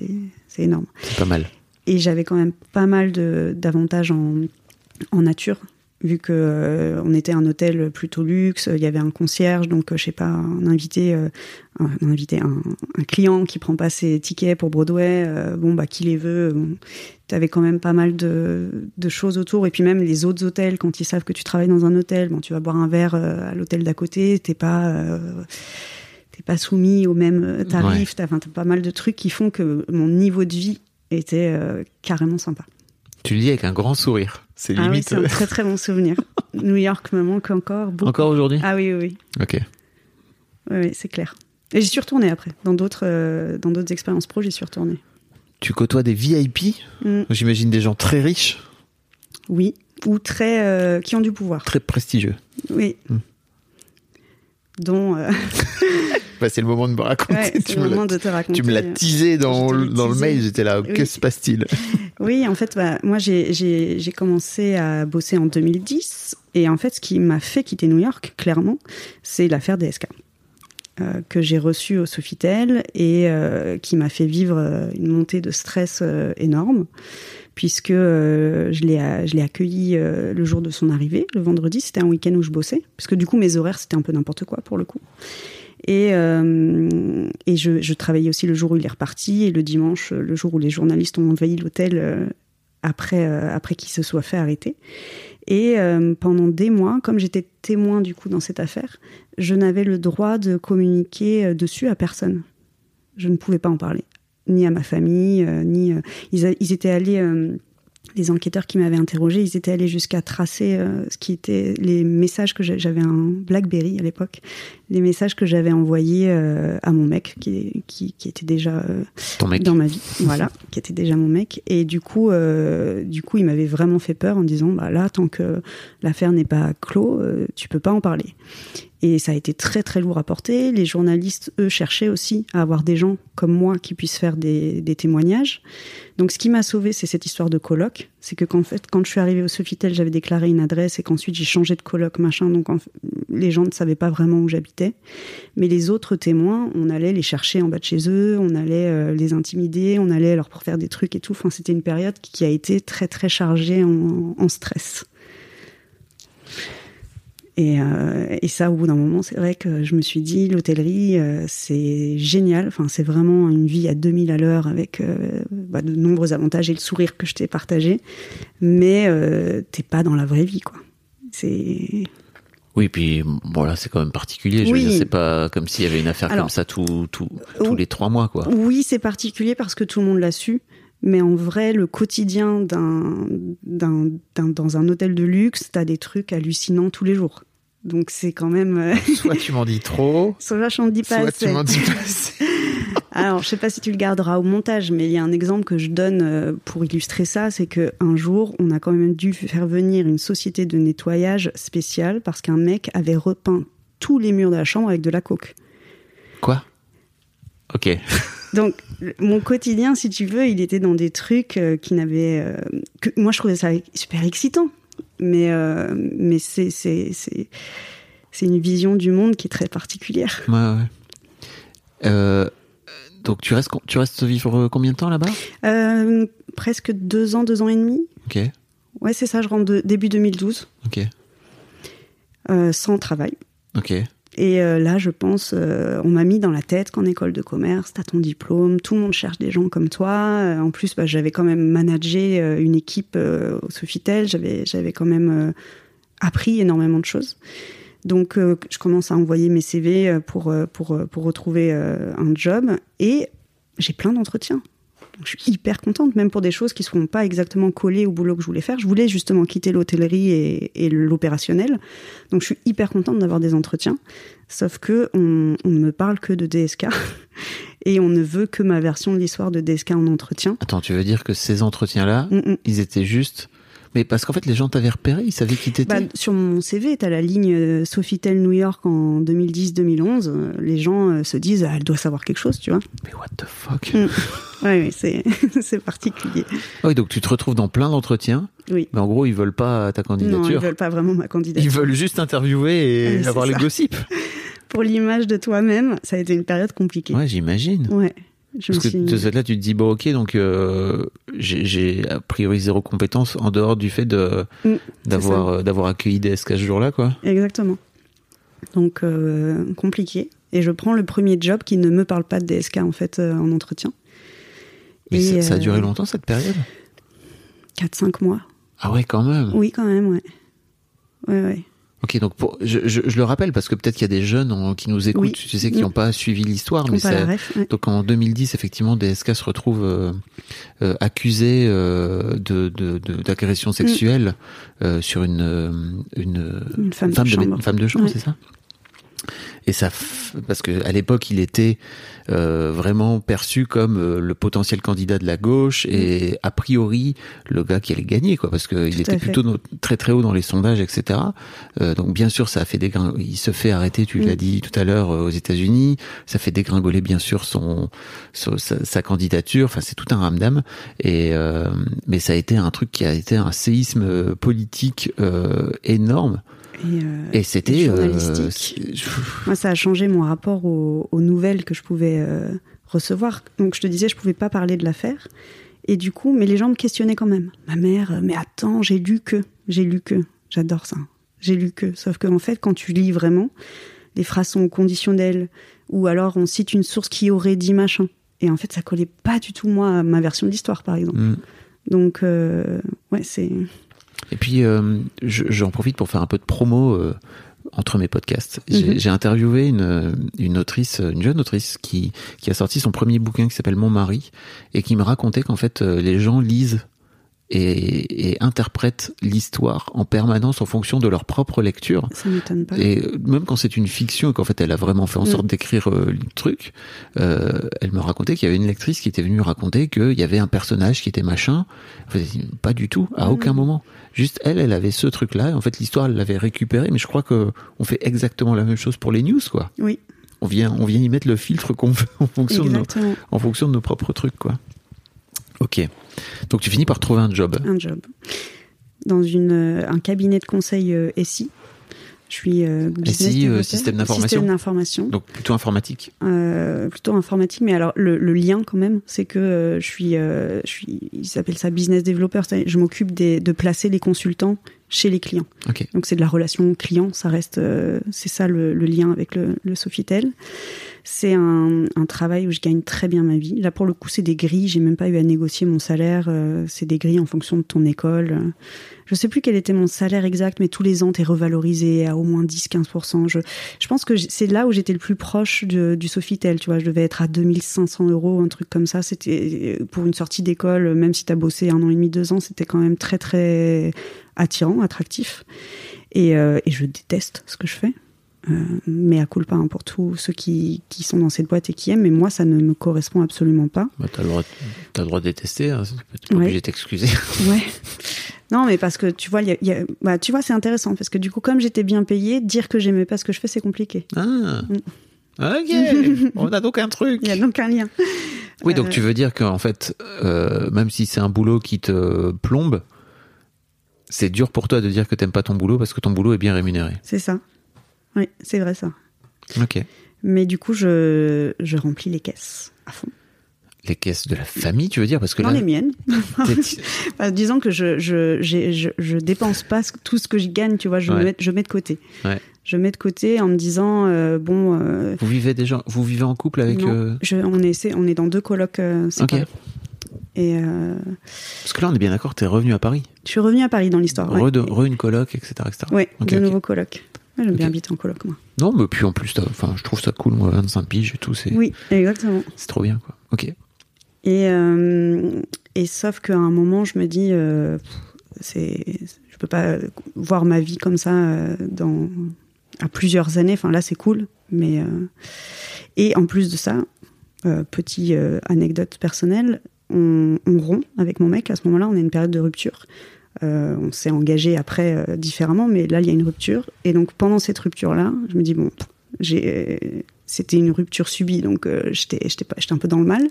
énorme. C'est pas mal. Et j'avais quand même pas mal d'avantages en, en nature, vu que euh, on était un hôtel plutôt luxe, il y avait un concierge, donc euh, je sais pas, un invité, euh, un, un invité, un, un client qui prend pas ses tickets pour Broadway, euh, bon bah qui les veut. Bon, T'avais quand même pas mal de, de choses autour, et puis même les autres hôtels, quand ils savent que tu travailles dans un hôtel, bon tu vas boire un verre à l'hôtel d'à côté, t'es pas t'es pas soumis au même tarif, t'as pas mal de trucs qui font que mon niveau de vie était carrément sympa. Tu le dis avec un grand sourire. C'est Ah oui, c'est un très très bon souvenir. New York me manque encore beaucoup. Encore aujourd'hui? Ah oui, oui, oui. Ok. Oui, oui, c'est clair. Et j'y suis retournée après. Dans d'autres euh, dans d'autres expériences pro, j'y suis retournée. Tu côtoies des VIP Mm. J'imagine des gens très riches, Oui. Ou très. euh, qui ont du pouvoir. très prestigieux. Oui. Mm. Dont. euh, Bah, c'est le moment de me raconter. ouais, tu, le me de te raconter. tu me l'as teasé dans, le- dans mail, j'étais là, Oui. que se passe-t-il Oui, en fait, bah, moi, j'ai- commencé à bosser en 2010. Et en fait, ce qui m'a fait quitter New York, clairement, c'est l'affaire DSK. euh, que j'ai reçue au Sofitel et euh, qui m'a fait vivre euh, une montée de stress euh, énorme, puisque euh, je l'ai accueilli euh, le jour de son arrivée, le vendredi. C'était un week-end où je bossais, parce que du coup, mes horaires, c'était un peu n'importe quoi pour le coup. Et, euh, et je, travaillais aussi le jour où il est reparti et le dimanche, le jour où les journalistes ont envahi l'hôtel après, après qu'il se soit fait arrêter. Et pendant des mois, comme j'étais témoin du coup dans cette affaire, je n'avais le droit de communiquer dessus à personne. Je ne pouvais pas en parler, ni à ma famille, euh, ni. euh, ils, étaient allés. euh, les enquêteurs qui m'avaient interrogé, ils étaient allés jusqu'à tracer ce qui était les messages que j'avais un BlackBerry à l'époque, les messages que j'avais envoyés euh, à mon mec qui, qui, qui était déjà euh, Ton mec. dans ma vie, voilà, qui était déjà mon mec. Et du coup, euh, du coup, il m'avait vraiment fait peur en disant, bah là, tant que l'affaire n'est pas clos, tu peux pas en parler. Et ça a été très très lourd à porter. Les journalistes, eux, cherchaient aussi à avoir des gens comme moi qui puissent faire des, des témoignages. Donc, ce qui m'a sauvé, c'est cette histoire de coloc. C'est que qu'en fait, quand je suis arrivée au Sofitel, j'avais déclaré une adresse et qu'ensuite j'ai changé de coloc, machin. Donc, les gens ne savaient pas vraiment où j'habitais. Mais les autres témoins, on allait les chercher en bas de chez eux, on allait euh, les intimider, on allait leur faire des trucs et tout. Enfin, c'était une période qui a été très très chargée en stress. Et, euh, et ça, au bout d'un moment, c'est vrai que je me suis dit, l'hôtellerie, euh, c'est génial. Enfin, c'est vraiment une vie à 2000 à l'heure avec euh, bah, de nombreux avantages et le sourire que je t'ai partagé. Mais t'es pas dans la vraie vie, quoi. C'est Oui, puis bon là c'est quand même particulier. Je Oui. veux dire, c'est pas comme s'il y avait une affaire Alors, comme ça tout, tout, ou- tous les trois mois, quoi. Oui, c'est particulier parce que tout le monde l'a su. Mais en vrai, le quotidien d'un, d'un, d'un- dans un hôtel de luxe, t'as des trucs hallucinants tous les jours. Donc c'est quand même. euh, Soit tu m'en dis trop, Soit je n'en dis pas soit assez. tu m'en dis pas assez. Alors, je sais pas si tu le garderas au montage, mais il y a un exemple que je donne euh, pour illustrer ça, c'est que un jour, on a quand même dû faire venir une société de nettoyage spéciale parce qu'un mec avait repeint tous les murs de la chambre avec de la coke. Quoi? Ok. Donc, mon quotidien, si tu veux, il était dans des trucs euh, qui n'avaient. euh, que moi, je trouvais ça super excitant. Mais, euh, mais c'est, c'est, c'est, c'est une vision du monde qui est très particulière. Ouais, ouais. Euh, donc tu restes, tu restes vivre combien de temps là-bas? Euh, presque deux ans, deux ans et demi. Ok, Ouais, c'est ça, je rentre de, début 2012, ok, sans travail. ok. Et euh, là, je pense, euh, on m'a mis dans la tête qu'en école de commerce, t'as ton diplôme, tout le monde cherche des gens comme toi. Euh, en plus, bah, j'avais quand même managé une équipe au Sofitel, j'avais, j'avais quand même appris énormément de choses. Donc, je commence à envoyer mes CV pour, pour, pour retrouver un job et j'ai plein d'entretiens. Donc, je suis hyper contente, même pour des choses qui ne seront pas exactement collées au boulot que je voulais faire. Je voulais justement quitter l'hôtellerie et, et l'opérationnel. Donc, je suis hyper contente d'avoir des entretiens. Sauf que on, on ne me parle que de DSK. Et on ne veut que ma version de l'histoire de DSK en entretien. Attends, tu veux dire que ces entretiens-là, Mm, mm. ils étaient juste. Mais parce qu'en fait, les gens t'avaient repéré, ils savaient qui t'étais. Bah, sur mon CV, tu as la ligne euh, Sofitel New York en 2010-2011. Euh, Les gens euh, se disent, ah, elle doit savoir quelque chose, tu vois. Mais what the fuck Mm. Ouais, c'est c'est particulier. Ah Oui, donc tu te retrouves dans plein d'entretiens, Oui. mais en gros, ils veulent pas ta Non, ils candidature. veulent pas vraiment ma candidature. Ils veulent juste interviewer et avoir les gossips. Pour l'image de toi-même, ça a été une période compliquée. Ouais, j'imagine. Ouais. Je Parce que suis... de ce fait-là, tu te dis, bon, ok, donc euh, j'ai- a priori zéro compétence en dehors du fait de Mm, d'avoir euh, d'avoir accueilli DSK ce jour-là, quoi. Exactement. Donc, euh, compliqué. Et je prends le premier job qui ne me parle pas de DSK, en fait, en entretien. Mais Et, ça, ça a duré longtemps cette période? 4-5 mois. Ah ouais, quand même. Oui, quand même, ouais. Ouais, ouais. Ok, donc pour, je, je, je le rappelle parce que peut-être qu'il y a des jeunes en- qui nous écoutent, Oui. tu sais, qui n'ont pas suivi l'histoire, mais ça, ref, ouais. donc en 2010, effectivement, DSK se retrouve euh, euh, accusé euh, de de- de- d'agression sexuelle euh, sur une une, Mm. Une femme de de, chambre. une femme de chambre, c'est ça? Et ça, parce que à l'époque, il était euh, vraiment perçu comme euh, le potentiel candidat de la gauche et a priori le gars qui allait gagner, quoi, parce qu'il était plutôt no- très très haut dans les sondages, etc. Euh, donc bien sûr, ça a fait dégring... Il se fait arrêter, tu Mm. l'as dit tout à l'heure, euh, aux États-Unis. Ça fait dégringoler bien sûr son, son- sa, sa candidature. Enfin, c'est tout un ramdam. Et euh, mais ça a été un truc qui a été un séisme euh, politique euh, énorme. Et, euh, Et c'était. euh, Moi, ça a changé mon rapport aux, aux nouvelles que je pouvais euh, recevoir. Donc, je te disais, je pouvais pas parler de l'affaire. Et du coup, mais les gens me questionnaient quand même. Ma mère, mais attends, j'ai lu que, j'ai lu que. J'adore ça. J'ai lu que. Sauf qu'en fait, quand tu lis vraiment, les phrases sont conditionnelles. Ou alors, on cite une source qui aurait dit machin. Et en fait, ça collait pas du tout, moi, à ma version de l'histoire, par exemple. Mm. Donc, euh, ouais, c'est. Et puis, euh, je- j'en profite pour faire un peu de promo euh, entre mes podcasts. J'ai Mhm. j'ai interviewé une, une autrice, une jeune autrice qui, qui a sorti son premier bouquin qui s'appelle Mon mari et qui me racontait qu'en fait, euh, les gens lisent et, et interprètent l'histoire en permanence en fonction de leur propre lecture. Ça m'étonne pas. Et même quand c'est une fiction et qu'en fait elle a vraiment fait en Mm. sorte d'écrire euh, le truc, euh, elle me racontait qu'il y avait une lectrice qui était venue raconter qu'il y avait un personnage qui était machin. En fait, pas du tout, à Mm. aucun moment. Juste elle, elle avait ce truc-là. Et en fait, l'histoire, elle l'avait récupéré. Mais je crois que on fait exactement la même chose pour les news, quoi. Oui, On vient, on vient y mettre le filtre qu'on veut en fonction de nos, en fonction de nos propres trucs, quoi. Ok. Donc tu finis par trouver un job. un job dans une, euh, un cabinet de conseil euh, SI. Je suis euh, business SI, euh, système d'information. Système d'information. Donc plutôt informatique. Euh, plutôt informatique, mais alors le, le lien quand même, c'est que je suis, je suis, ils s'appellent ça business developer. Je m'occupe de placer les consultants chez les clients. Ok. Donc c'est de la relation client, ça reste, c'est ça le, le lien avec le, le Sofitel. C'est un, travail où je gagne très bien ma vie. Là pour le coup c'est des grilles, j'ai même pas eu à négocier mon salaire. euh, c'est des grilles en fonction de ton école. Euh, Je sais plus quel était mon salaire exact, mais tous les ans t'es revalorisé à au moins 10-15%. Je, pense que c'est là où j'étais le plus proche du Sofitel. Tu vois, je devais être à 2500 euros, un truc comme ça. C'était euh, pour une sortie d'école, même si t'as bossé un an et demi, deux ans, c'était quand même très très attirant, attractif. Euh, et je déteste ce que je fais. Euh, mais à coup pas hein, pour tous ceux qui, qui sont dans cette boîte et qui aiment. Mais moi, ça ne me correspond absolument pas. Bah, t'as le droit, de- t'as le droit de détester. Hein. T'es Ouais. obligé de t'excuser. Ouais. Non, mais parce que tu vois, y a- y a- bah, tu vois, c'est intéressant parce que du coup, comme j'étais bien payée, dire que j'aimais pas ce que je fais, c'est compliqué. Ah. Ok, on a donc un truc. Il y a donc un lien. Oui, donc Euh, tu veux dire qu'en fait, euh, même si c'est un boulot qui te plombe, c'est dur pour toi de dire que t'aimes pas ton boulot parce que ton boulot est bien rémunéré. C'est ça. Oui, c'est vrai ça. Ok. Mais du coup, je, je remplis les caisses à fond. Les caisses de la famille, tu veux dire? Parce que Dans là, les miennes. Enfin, disons que je, je, je, je dépense pas tout ce que je gagne, tu vois, je, Ouais. mets, je mets de côté. Ouais. Je mets de côté en me disant, euh, bon, euh, vous vivez déjà, vous vivez en couple avec. non, euh, je- on, est, on est dans deux colocs Ok. séparés. Et euh, Parce que là, on est bien d'accord, t'es revenu à Paris. je suis revenue à Paris dans l'histoire. Re, Ouais, re une coloc, etc. etc. Ouais, Ok, de ok. nouveaux colocs. J'aime bien habiter en coloc, moi. Non, mais puis en plus, enfin, je trouve ça cool, moi, 25 piges et tout, c'est Oui, exactement. c'est trop bien, quoi. Ok. Et, euh, et sauf qu'à un moment, je me dis, euh, c'est, je peux pas voir ma vie comme ça euh, dans à plusieurs années. Enfin là, c'est cool, mais euh, et en plus de ça, petit euh, anecdote personnelle, on, on rompt avec mon mec. À ce moment-là, on a une période de rupture. Euh, on s'est engagé après euh, différemment, mais là, il y a une rupture. Et donc pendant cette rupture-là, je me dis bon, j'ai c'était une rupture subie, donc euh, j'étais j'étais pas- j'étais un peu dans le mal.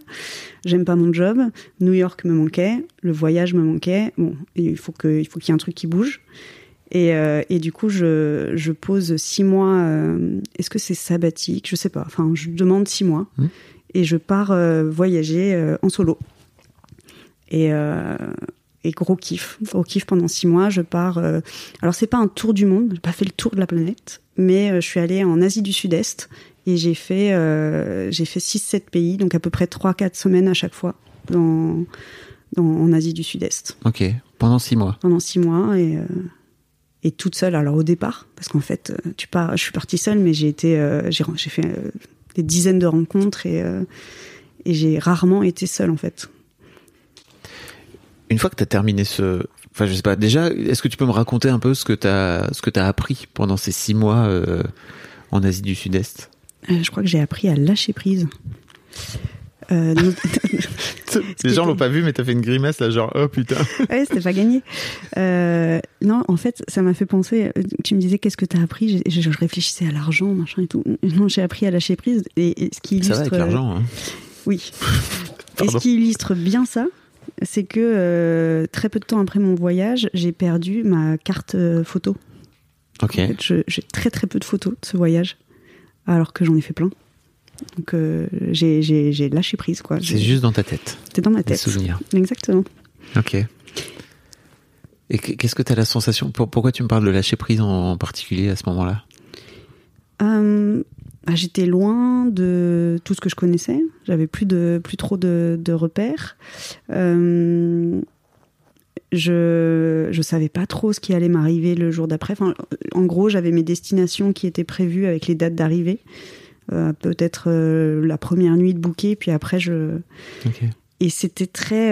J'aime pas mon job. New York me manquait, le voyage me manquait. Bon, il faut que il faut qu'il y ait un truc qui bouge. Et, euh, et du coup, je, je pose six mois. euh, Est-ce que c'est sabbatique? Je sais pas. Enfin, je demande six mois Mhm. et je pars euh, voyager euh, en solo. Et, euh, et gros kiff, gros kiff pendant six mois. Je pars. euh, alors c'est pas un tour du monde. J'ai pas fait le tour de la planète, mais euh, je suis allée en Asie du Sud-Est et j'ai fait euh, j'ai fait 6-7 pays, donc à peu près 3-4 semaines à chaque fois dans, dans en Asie du Sud-Est Ok. Pendant six mois. pendant six mois et euh, et toute seule. Alors au départ, parce qu'en fait, tu pars, je suis partie seule, mais j'ai été, j'ai j'ai fait des dizaines de rencontres et et j'ai rarement été seule en fait. Une fois que t'as terminé ce. Enfin, je sais pas. Déjà, est-ce que tu peux me raconter un peu ce que t'as, ce que t'as appris pendant ces six mois euh, en Asie du Sud-Est? Euh, je crois que j'ai appris à lâcher prise. Euh, non- Les gens l'ont pas vu, mais t'as fait une grimace là, genre oh putain. ouais, c'était pas gagné. Euh, non, en fait, ça m'a fait penser. Tu me disais qu'est-ce que t'as appris? Je, je- je réfléchissais à l'argent, machin et tout. Non, j'ai appris à lâcher prise. Et, et ce qui Ça va avec l'argent. Hein. Oui. Et ce qui illustre bien ça, c'est que euh, très peu de temps après mon voyage, j'ai perdu ma carte euh, photo. Ok. En fait, je- j'ai très très peu de photos de ce voyage, alors que j'en ai fait plein. Donc euh, j'ai- lâché prise, quoi. C'est juste dans ta tête. C'était dans ma Des tête. souvenirs. Exactement. Ok. Et qu- qu'est-ce que t'as la sensation? Pour- Pourquoi tu me parles de lâcher prise en, en particulier à ce moment-là? Euh, bah, J'étais loin de tout ce que je connaissais. J'avais plus de plus trop de, de repères. Euh, je je savais pas trop ce qui allait m'arriver le jour d'après. Enfin, en gros, j'avais mes destinations qui étaient prévues avec les dates d'arrivée. Euh, Peut-être euh, la première nuit de bouquet, puis après je et c'était très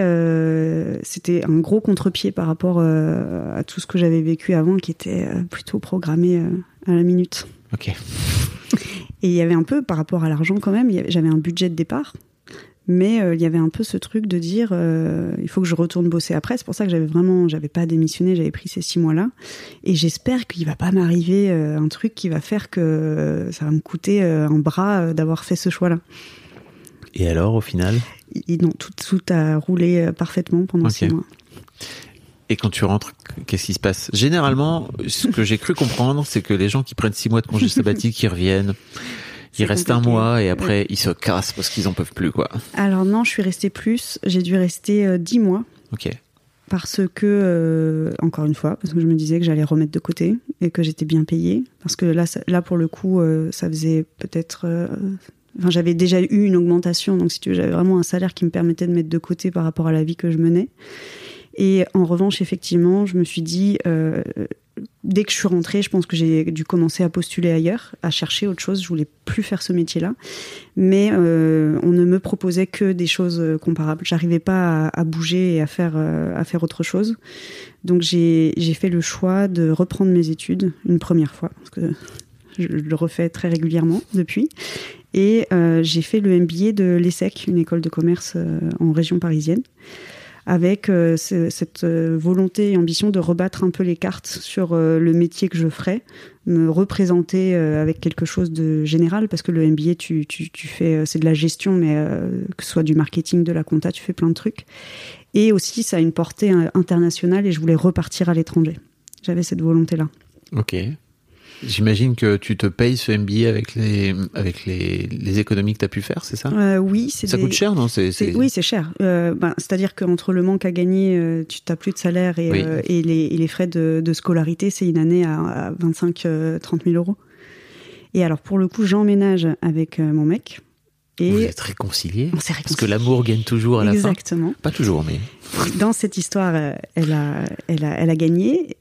c'était un gros contre-pied par rapport à tout ce que j'avais vécu avant, qui était plutôt programmé à la minute. Ok. Et il y avait un peu, par rapport à l'argent quand même, j'avais un budget de départ, mais euh, il y avait un peu ce truc de dire, euh, il faut que je retourne bosser après. C'est pour ça que j'avais vraiment, j'avais pas démissionné, j'avais pris ces six mois-là. Et j'espère qu'il va pas m'arriver euh, un truc qui va faire que ça va me coûter un bras d'avoir fait ce choix-là. Et alors, au final? Et non, tout, tout a roulé parfaitement pendant six mois. Et quand tu rentres, qu'est-ce qui se passe? Généralement, ce que j'ai cru comprendre, c'est que les gens qui prennent six mois de congé sabbatique, ils reviennent, ils restent un mois et après ils se cassent parce qu'ils en peuvent plus, quoi. Alors non, je suis restée plus. J'ai dû rester euh, dix mois. Ok. parce que euh, encore une fois parce que je me disais que j'allais remettre de côté et que j'étais bien payée parce que là ça- là pour le coup euh, ça faisait peut-être euh, enfin j'avais déjà eu une augmentation donc si tu veux j'avais vraiment un salaire qui me permettait de mettre de côté par rapport à la vie que je menais et en revanche effectivement je me suis dit euh, dès que je suis rentrée, je pense que j'ai dû commencer à postuler ailleurs, à chercher autre chose. Je voulais plus faire ce métier-là, mais euh, on ne me proposait que des choses euh, comparables. J'arrivais pas à, bouger et à faire à faire autre chose. Donc j'ai fait le choix de reprendre mes études une première fois parce que je le refais très régulièrement depuis. Et j'ai fait le MBA de l'ESSEC, une école de commerce en région parisienne. Avec euh, ce- cette euh, volonté et ambition de rebattre un peu les cartes sur euh, le métier que je ferais, me représenter avec quelque chose de général, parce que le MBA, tu, fais, c'est de la gestion, mais que ce soit du marketing, de la compta, tu fais plein de trucs. Et aussi, ça a une portée internationale et je voulais repartir à l'étranger. J'avais cette volonté-là. Ok. J'imagine que tu te payes ce MBA avec les, avec les, les économies que tu as pu faire, c'est ça? Euh, oui, c'est Ça des- coûte cher, non? C'est- C'est- c'est- Oui, c'est cher. Euh, ben, C'est-à-dire qu'entre le manque à gagner, euh, tu n'as plus de salaire et, Oui. et, les, et les frais de, de scolarité, c'est une année à, 25-30 000 euros. Et alors, pour le coup, j'emménage avec mon mec. Et Vous êtes réconciliés on s'est Parce que réconciliés. l'amour gagne toujours à la fin. Exactement. Pas toujours, mais. Dans cette histoire, elle a, elle a, elle a gagné.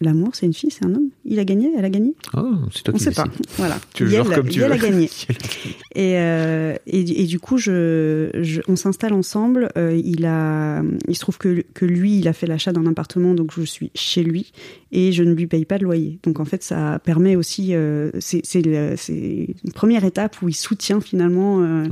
L'amour, c'est une fille, c'est un homme Il a gagné Elle a gagné Oh, c'est toi On qui sait pas. Voilà. Tu le gères comme tu veux. a gagné. Et, euh, et, et du coup, je, je- on s'installe ensemble. Euh, il a, il se trouve que, que lui, il a fait l'achat d'un appartement, donc je suis chez lui et je ne lui paye pas de loyer. Donc en fait, ça permet aussi, euh, c'est une première étape où il soutient finalement euh.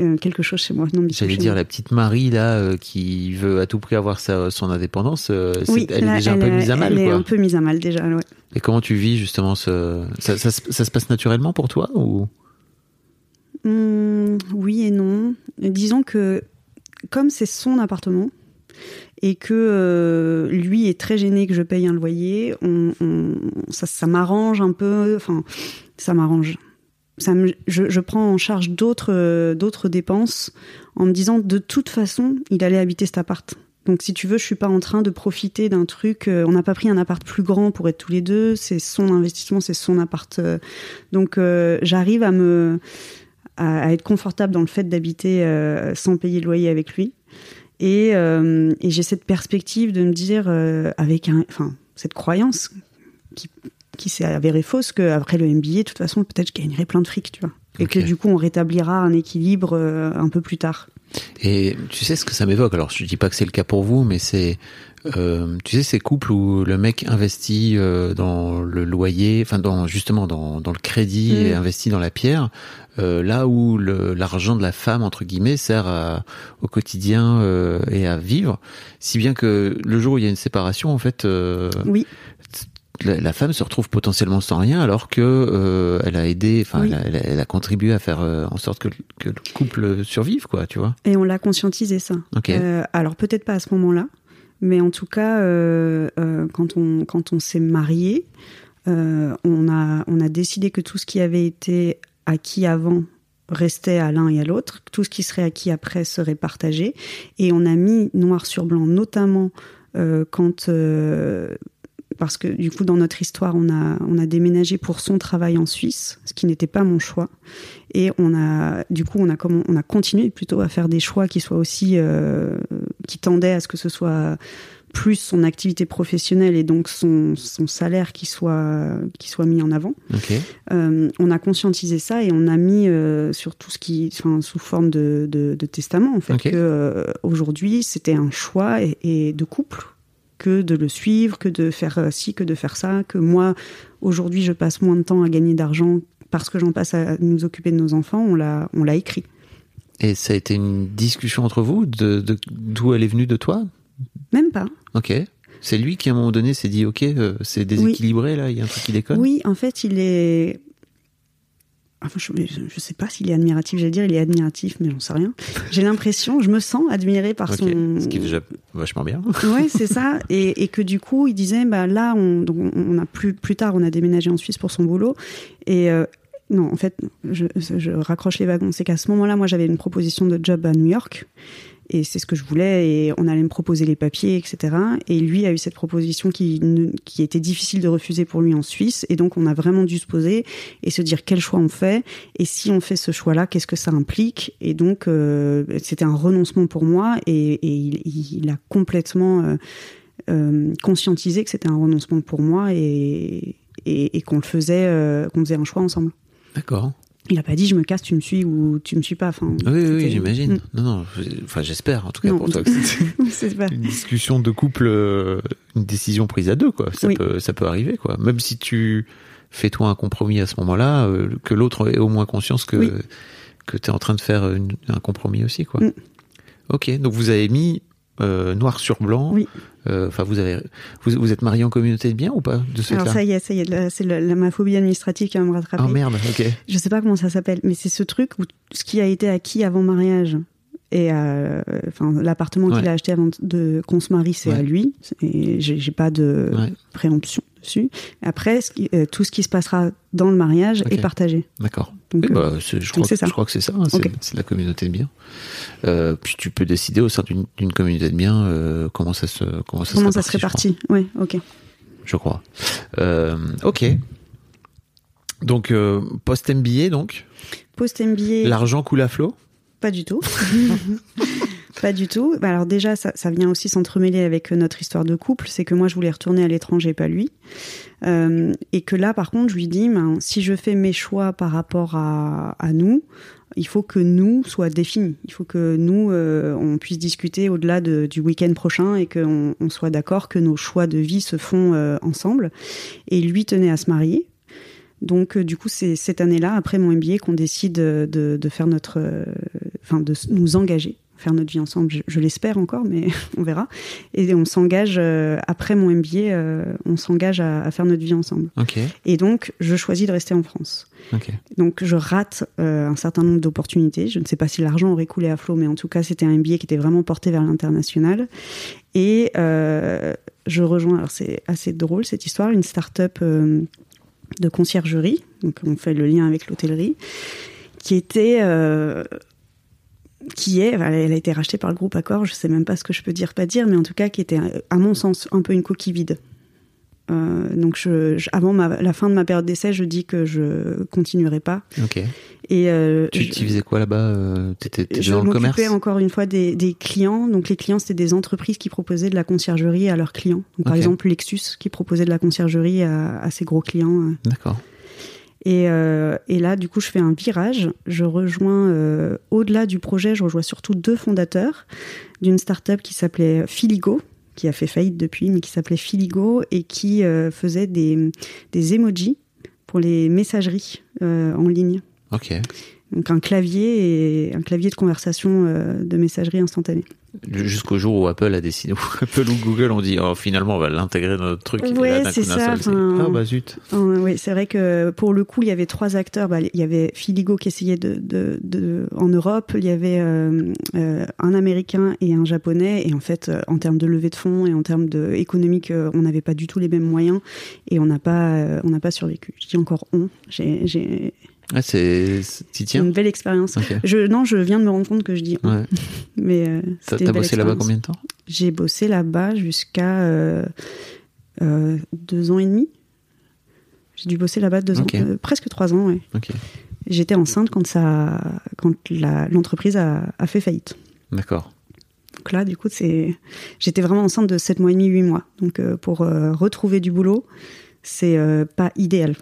Euh, quelque chose chez moi. J'allais dire moi. la petite Marie là euh, qui veut à tout prix avoir sa, son indépendance, euh, Oui, elle là, est déjà un peu mise à mal Elle est un peu mise à mal déjà. Ouais. Et comment tu vis justement ce ça, ça, se- ça se passe naturellement pour toi ou? Hum, oui et non. Disons que comme c'est son appartement et que euh, lui est très gêné que je paye un loyer, on, on- ça, ça m'arrange un peu. Enfin, ça m'arrange. Je, prends en charge d'autres euh, d'autres dépenses en me disant de toute façon il allait habiter cet appart. Donc si tu veux, je suis pas en train de profiter d'un truc. euh, on n'a pas pris un appart plus grand pour être tous les deux. C'est son investissement, c'est son appart. euh. donc j'arrive à être confortable dans le fait d'habiter sans payer le loyer avec lui. Et, j'ai cette perspective de me dire, avec enfin, cette croyance qui, qui s'est avérée fausse, qu'après le MBA, de toute façon, peut-être je gagnerai plein de fric, tu vois. Et que du coup, on rétablira un équilibre euh, un peu plus tard. Et tu sais ce que ça m'évoque? Alors je dis pas que c'est le cas pour vous, mais c'est euh, tu sais ces couples où le mec investit euh, dans le loyer, enfin dans justement dans, dans le crédit Mm. et investit dans la pierre, là où l'argent de la femme entre guillemets sert à- au quotidien et à vivre, si bien que le jour où il y a une séparation, en fait, Oui, la, femme se retrouve potentiellement sans rien alors que euh, elle a aidé, enfin Oui. elle, a, elle contribué à faire euh, en sorte que, le- que le couple survive, quoi, tu vois. et on l'a conscientisé ça. Euh, alors peut-être pas à ce moment-là, mais en tout cas, quand on quand on s'est marié, on a on a décidé que tout ce qui avait été acquis avant restait à l'un et à l'autre, tout ce qui serait acquis après serait partagé, et on a mis noir sur blanc, notamment quand parce que du coup dans notre histoire on a on a déménagé pour son travail en Suisse, ce qui n'était pas mon choix. Et on a, du coup, on a, comment, on a continué plutôt à faire des choix qui soient aussi, euh, qui tendaient à ce que ce soit plus son activité professionnelle et donc son, son salaire qui soit, qui soit mis en avant. Euh, on a conscientisé ça et on a mis euh, sur tout ce qui, enfin, sous forme de, de, de testament, en fait, Ok. que euh, aujourd'hui c'était un choix et, et de couple que de le suivre, que de faire euh, ci, que de faire ça, que moi aujourd'hui je passe moins de temps à gagner d'argent parce que j'en passe à nous occuper de nos enfants. On l'a, on l'a écrit. Et ça a été une discussion entre vous de de- d'où elle est venue de toi? Même pas. Ok. C'est lui qui à un moment donné s'est dit ok euh, c'est déséquilibré là il y a un truc qui déconne? Oui, en fait, il est. Enfin, je, je sais pas s'il est admiratif, j'allais dire il est admiratif, mais j'en sais rien. J'ai l'impression, je me sens admirée par son. Ce qui est déjà vachement bien. Ouais, c'est ça. Et, et que du coup, il disait, bah là, on, donc on a plus plus tard, on a déménagé en Suisse pour son boulot. Et euh, non, en fait, je, je raccroche les wagons. C'est qu'à ce moment-là, moi, j'avais une proposition de job à New York. Et c'est ce que je voulais, et on allait me proposer les papiers, etc. Et lui a eu cette proposition qui, qui était difficile de refuser pour lui en Suisse. Et donc, on a vraiment dû se poser et se dire quel choix on fait. Et si on fait ce choix-là, qu'est-ce que ça implique? Et donc, euh, c'était un renoncement pour moi. Et, et il, il a complètement euh, euh, conscientisé que c'était un renoncement pour moi et, et, et qu'on le faisait, qu'on faisait un choix ensemble. D'accord. Il a pas dit je me casse, tu me suis ou tu me suis pas. Enfin, Oui oui, j'imagine. Mm. Non non enfin j'espère en tout cas Non. pour toi que c'était une discussion de couple euh, une décision prise à deux quoi. Ça Oui. peut ça peut arriver quoi. Même si tu fais toi un compromis à ce moment-là euh, que l'autre ait au moins conscience que Oui. que tu es en train de faire une- un compromis aussi quoi. Mm. Ok donc vous avez mis euh, noir sur blanc. Oui. Euh, Enfin, vous avez, vous, vous êtes marié en communauté de biens ou pas de ce Alors ça y est, ça y est, c'est la, la- ma phobie administrative qui va me rattraper. Ah merde, ok. Je sais pas comment ça s'appelle, mais c'est ce truc où ce qui a été acquis avant mariage et euh, enfin l'appartement Ouais. qu'il a acheté avant de qu'on se marie, c'est Ouais. à lui et j'ai j'ai pas de Ouais. préemption Après, ce qui- euh, tout ce qui se passera dans le mariage est partagé. D'accord. Donc, Oui, euh, bah, je, donc crois, que- ça. je crois que c'est ça, hein, c'est la communauté de biens. Euh, puis tu peux décider au sein d'une communauté de biens euh, comment ça se comment ça comment se ça se répartit Ouais, ok. Je crois. Euh, ok. Donc post MBA donc? Post MBA, l'argent coule à flot? pas du tout. Pas du tout. Bah alors déjà, ça, ça vient aussi s'entremêler avec notre histoire de couple. C'est que moi, je voulais retourner à l'étranger, pas lui. Euh, et que là, par contre, je lui dis, ben, si je fais mes choix par rapport à, à nous, il faut que nous soit définis. Il faut que nous, euh, on puisse discuter au-delà de- du week-end prochain et qu'on on soit d'accord que nos choix de vie se font euh, ensemble. Et lui tenait à se marier. Donc, euh, du coup, c'est cette année-là, après mon MBA, qu'on décide de, de, faire notre, euh, enfin, de nous engager, faire notre vie ensemble. Je, je l'espère encore, mais on verra. Et on s'engage euh, après mon MBA, euh, on s'engage à, à faire notre vie ensemble. Ok. Et donc, je choisis de rester en France. Ok. Donc, je rate euh, un certain nombre d'opportunités. Je ne sais pas si l'argent aurait coulé à flot, mais en tout cas, c'était un MBA qui était vraiment porté vers l'international. Et je rejoins, alors c'est assez drôle cette histoire, une start-up de conciergerie. Donc, on fait le lien avec l'hôtellerie, qui était. euh, qui est, elle a été rachetée par le groupe Accor, je sais même pas ce que je peux dire, pas dire, mais en tout cas qui était, à mon sens, un peu une coquille vide. Euh, donc, je, je- avant ma- la fin de ma période d'essai, je dis que je continuerai pas. Ok. Et euh, Tu, je- faisais quoi là-bas euh, T'étais je dans le commerce m'occupais encore une fois des, des clients. Donc les clients, c'était des entreprises qui proposaient de la conciergerie à leurs clients. Donc, par exemple, Lexus qui proposait de la conciergerie à, à ses gros clients. euh. D'accord. Et, euh, et là, du coup, je fais un virage. Je rejoins, euh, au-delà du projet, je rejoins surtout deux fondateurs d'une start-up qui s'appelait Filigo, qui a fait faillite depuis, mais qui s'appelait Filigo et qui euh, faisait des, des emojis pour les messageries en ligne. Ok. Donc un clavier et un clavier de conversation euh, de messagerie instantanée. Jusqu'au jour où Apple a décidé, où Apple ou Google ont dit, oh, finalement, on va l'intégrer dans notre truc. D'un c'est ça, enfin, Ah bah zut. Euh, oui, c'est vrai que pour le coup, il y avait trois acteurs. Bah, il y avait Filigo qui essayait de, de, de en Europe. Il y avait euh, euh, un Américain et un Japonais. Et en fait, en termes de levée de fonds et en termes de économique, on n'avait pas du tout les mêmes moyens et on n'a pas, on n'a pas survécu. Je dis encore on. J'ai, j'ai Ah, c'est, une belle expérience. Je, non, je viens de me rendre compte que je dis Ouais. mais euh, T'as bossé là-bas combien de temps? J'ai bossé là-bas jusqu'à euh, euh, deux ans et demi. J'ai dû bosser là-bas deux ans, presque trois ans. Ouais. J'étais enceinte quand ça, quand l'entreprise a, a fait faillite. D'accord. Donc là, du coup, c'est, j'étais vraiment enceinte de sept mois et demi, huit mois. Donc pour retrouver du boulot, c'est pas idéal.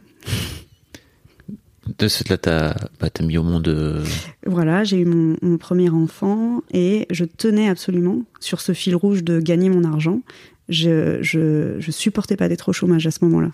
De ce là, t'as, bah, mis au monde. euh, Voilà, j'ai eu mon, mon premier enfant et je tenais absolument sur ce fil rouge de gagner mon argent. Je, je, je supportais pas d'être au chômage à ce moment-là.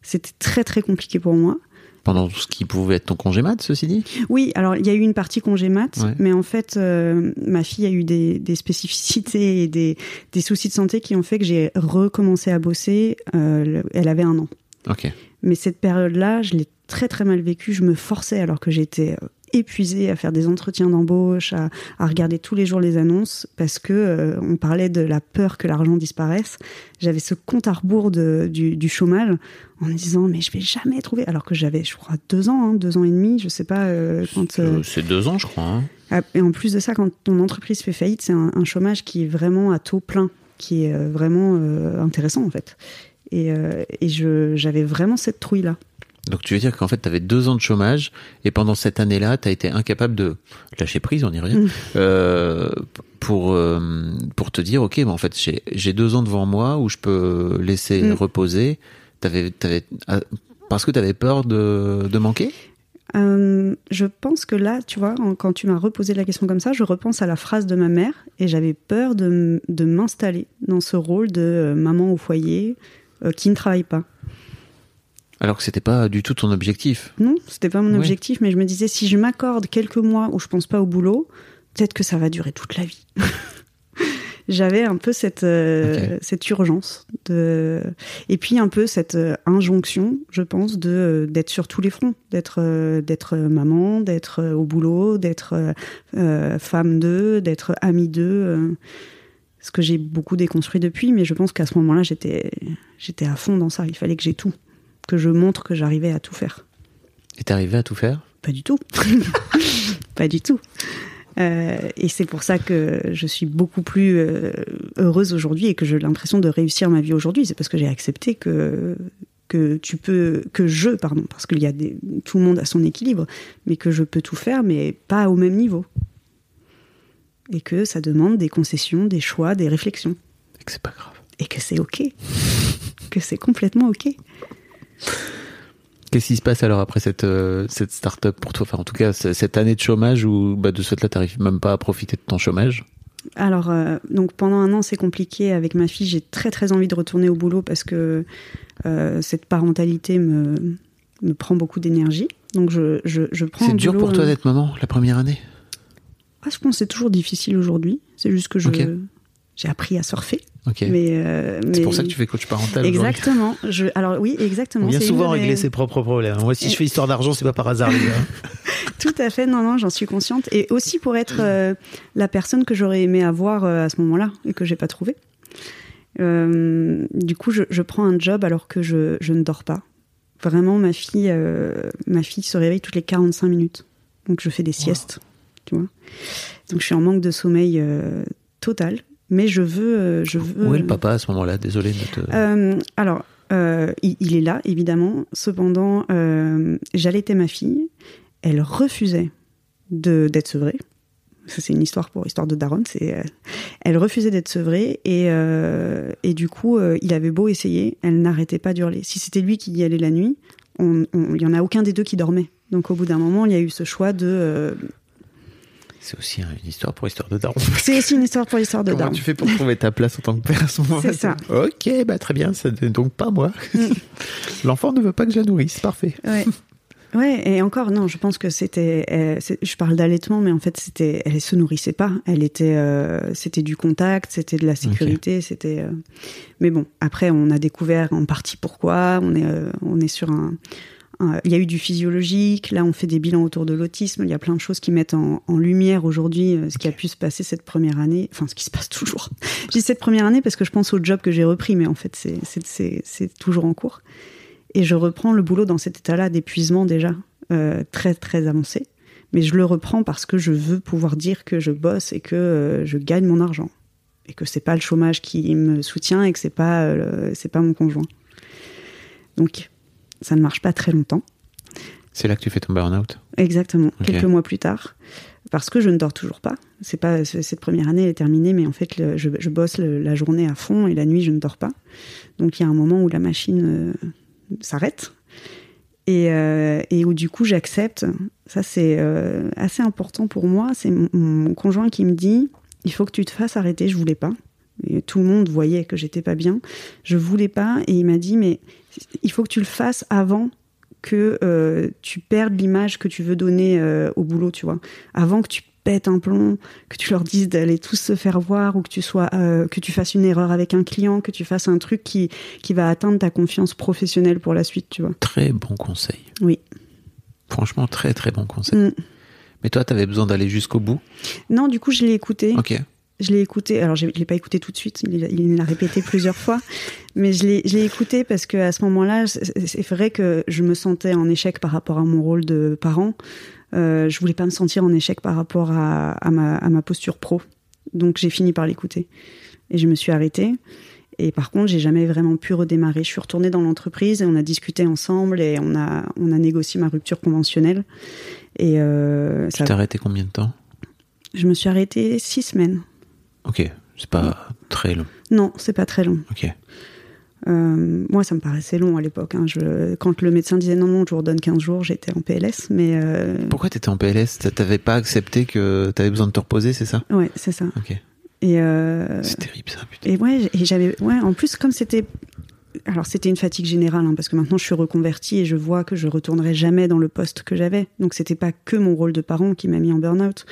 C'était très très compliqué pour moi. pendant tout ce qui pouvait être ton congé mat, ceci dit? Oui, alors il y a eu une partie congé mat, Ouais. mais en fait, euh, ma fille a eu des, des spécificités et des, des soucis de santé qui ont fait que j'ai recommencé à bosser. euh, le- elle avait un an. Ok. Mais cette période-là, je l'ai très très mal vécue. Je me forçais alors que j'étais euh, épuisée à faire des entretiens d'embauche, à, à regarder tous les jours les annonces, parce que euh, on parlait de la peur que l'argent disparaisse. J'avais ce compte à rebours de- du, du chômage en me disant mais je vais jamais trouver. Alors que j'avais, je crois, deux ans, hein, deux ans et demi, je sais pas euh, quand. euh, C'est deux ans, je crois. hein. ah, Et en plus de ça, quand ton entreprise fait faillite, c'est un, un chômage qui est vraiment à taux plein, qui est vraiment intéressant en fait. Et, euh, et je- j'avais vraiment cette trouille-là. Donc tu veux dire qu'en fait, tu avais deux ans de chômage et pendant cette année-là, tu as été incapable de lâcher prise, on y revient, Mm. euh, pour, euh, pour te dire, ok, mais en fait, j'ai- j'ai deux ans devant moi où je peux laisser Mm. reposer. T'avais, t'avais, ah, parce que tu avais peur de, de manquer? Euh, je pense que là, tu vois, en- quand tu m'as reposé la question comme ça, je repense à la phrase de ma mère et j'avais peur de, de m'installer dans ce rôle de maman au foyer qui ne travaille pas. alors que c'était pas du tout ton objectif. Non, c'était pas mon Oui. objectif, mais je me disais si je m'accorde quelques mois où je pense pas au boulot, peut-être que ça va durer toute la vie. j'avais un peu cette euh, cette urgence de et puis un peu cette euh, injonction, je pense, de d'être sur tous les fronts, d'être euh, d'être maman, d'être au boulot, d'être femme d'eux, d'être amie d'eux. Ce que j'ai beaucoup déconstruit depuis, mais je pense qu'à ce moment-là, j'étais j'étais à fond dans ça. Il fallait que j'ai tout, que je montre que j'arrivais à tout faire. Et t'arrivais à tout faire? Pas du tout. pas du tout. Euh, et c'est pour ça que je suis beaucoup plus euh, heureuse aujourd'hui et que j'ai l'impression de réussir ma vie aujourd'hui. C'est parce que j'ai accepté que que tu peux, que je, pardon, parce qu'il y a des, tout le monde a son équilibre, mais que je peux tout faire, mais pas au même niveau. Et que ça demande des concessions, des choix, des réflexions. Et que c'est pas grave. Et que c'est ok. que c'est complètement ok. Qu'est-ce qui se passe alors après cette, euh, cette start-up pour toi? Enfin, en tout cas, cette année de chômage où bah, de ce fait-là, tu n'arrives même pas à profiter de ton chômage? Alors, euh, donc pendant un an, c'est compliqué. Avec ma fille, j'ai très très envie de retourner au boulot parce que euh, cette parentalité me, me prend beaucoup d'énergie. Donc, je, je, je prends. C'est dur pour toi d'être maman la première année? Ah, Je pense que c'est toujours difficile aujourd'hui. C'est juste que je, j'ai appris à surfer. Mais, euh, c'est pour ça que tu fais coach parental. Exactement. Je, alors oui, exactement. On vient souvent régler ses propres problèmes. Moi, si je fais histoire d'argent, c'est pas par hasard. Tout à fait. Non, non, j'en suis consciente. Et aussi pour être euh, la personne que j'aurais aimé avoir euh, à ce moment-là et que j'ai pas trouvé. du coup, je, je, prends un job alors que je, je ne dors pas. Vraiment, ma fille, ma fille se réveille toutes les 45 minutes. Donc, je fais des siestes. Tu vois. Donc, je suis en manque de sommeil total mais je veux, euh, je veux. Où est le papa à ce moment-là? Désolé de te. Euh, alors, euh, il, est là, évidemment. Cependant, j'allaitais ma fille. Elle refusait d'être sevrée. C'est une histoire pour histoire de Daron. C'est, elle refusait d'être sevrée et, et du coup, il avait beau essayer, elle n'arrêtait pas d'hurler. Si c'était lui qui y allait la nuit, il n'y en a aucun des deux qui dormait. Donc, au bout d'un moment, il y a eu ce choix de c'est aussi une histoire pour histoire de daron. C'est aussi une histoire pour histoire de daron. Comment tu fais pour trouver ta place en tant que père à ce moment-là C'est ça. Ok, bah très bien, c'est donc pas moi. Mm. L'enfant ne veut pas que je la nourrisse, parfait. Ouais. Ouais, et encore, non, je pense que c'était. Euh, je parle d'allaitement, mais en fait, c'était. Elle se nourrissait pas. Elle était. Euh, c'était du contact, c'était de la sécurité, c'était. Euh, mais bon, après, on a découvert en partie pourquoi. On est, on est sur un, euh, il y a eu du physiologique, là on fait des bilans autour de l'autisme, il y a plein de choses qui mettent en, lumière aujourd'hui euh, ce qui a pu se passer cette première année, enfin ce qui se passe toujours. J'ai cette première année parce que je pense au job que j'ai repris, mais en fait c'est toujours en cours. Et je reprends le boulot dans cet état-là d'épuisement déjà euh, très très avancé, mais je le reprends parce que je veux pouvoir dire que je bosse et que je gagne mon argent et que c'est pas le chômage qui me soutient et que c'est pas c'est pas mon conjoint. Donc ça ne marche pas très longtemps. C'est là que tu fais ton burn-out Exactement, quelques mois plus tard. Parce que je ne dors toujours pas. C'est pas cette première année elle est terminée, mais en fait je, bosse la journée à fond et la nuit je ne dors pas. Donc il y a un moment où la machine euh, s'arrête et, euh, et, où du coup j'accepte. Ça c'est euh, assez important pour moi. C'est mon, conjoint qui me dit il faut que tu te fasses arrêter. Je voulais pas. Et tout le monde voyait que j'étais pas bien. Je voulais pas et il m'a dit mais il faut que tu le fasses avant que euh, tu perdes l'image que tu veux donner euh, au boulot, tu vois. Avant que tu pètes un plomb, que tu leur dises d'aller tous se faire voir ou que tu sois euh, que tu fasses une erreur avec un client, que tu fasses un truc qui qui va atteindre ta confiance professionnelle pour la suite, tu vois. Très bon conseil. Oui. Franchement, très très bon conseil. Mm. Mais toi, tu avais besoin d'aller jusqu'au bout? Non, du coup, je l'ai écouté. Ok. Je l'ai écouté, alors je ne l'ai pas écouté tout de suite, il l'a répété plusieurs fois, mais je l'ai écouté parce qu'à ce moment-là, c'est vrai que je me sentais en échec par rapport à mon rôle de parent. Euh, je voulais pas me sentir en échec par rapport à, ma, à ma, posture pro. Donc j'ai fini par l'écouter. Et je me suis arrêtée. Et par contre, j'ai jamais vraiment pu redémarrer. Je suis retournée dans l'entreprise et on a discuté ensemble et on a, on a négocié ma rupture conventionnelle. Et euh, tu t'es arrêtée combien de temps? Je me suis arrêtée six semaines. Ok, c'est pas très long. Non, c'est pas très long. Ok. Euh, moi, ça me paraissait long à l'époque. Hein. Quand le médecin disait non, non, je vous redonne 15 jours, j'étais en PLS. Mais euh... Pourquoi t'étais en PLS T'avais pas accepté que t'avais besoin de te reposer, c'est ça? Ouais, c'est ça. Ok. Et euh... C'est terrible ça, putain. Et ouais, et j'avais, ouais, en plus comme c'était, alors c'était une fatigue générale, hein, parce que maintenant je suis reconvertie et je vois que je retournerai jamais dans le poste que j'avais. Donc c'était pas que mon rôle de parent qui m'a mis en burn-out,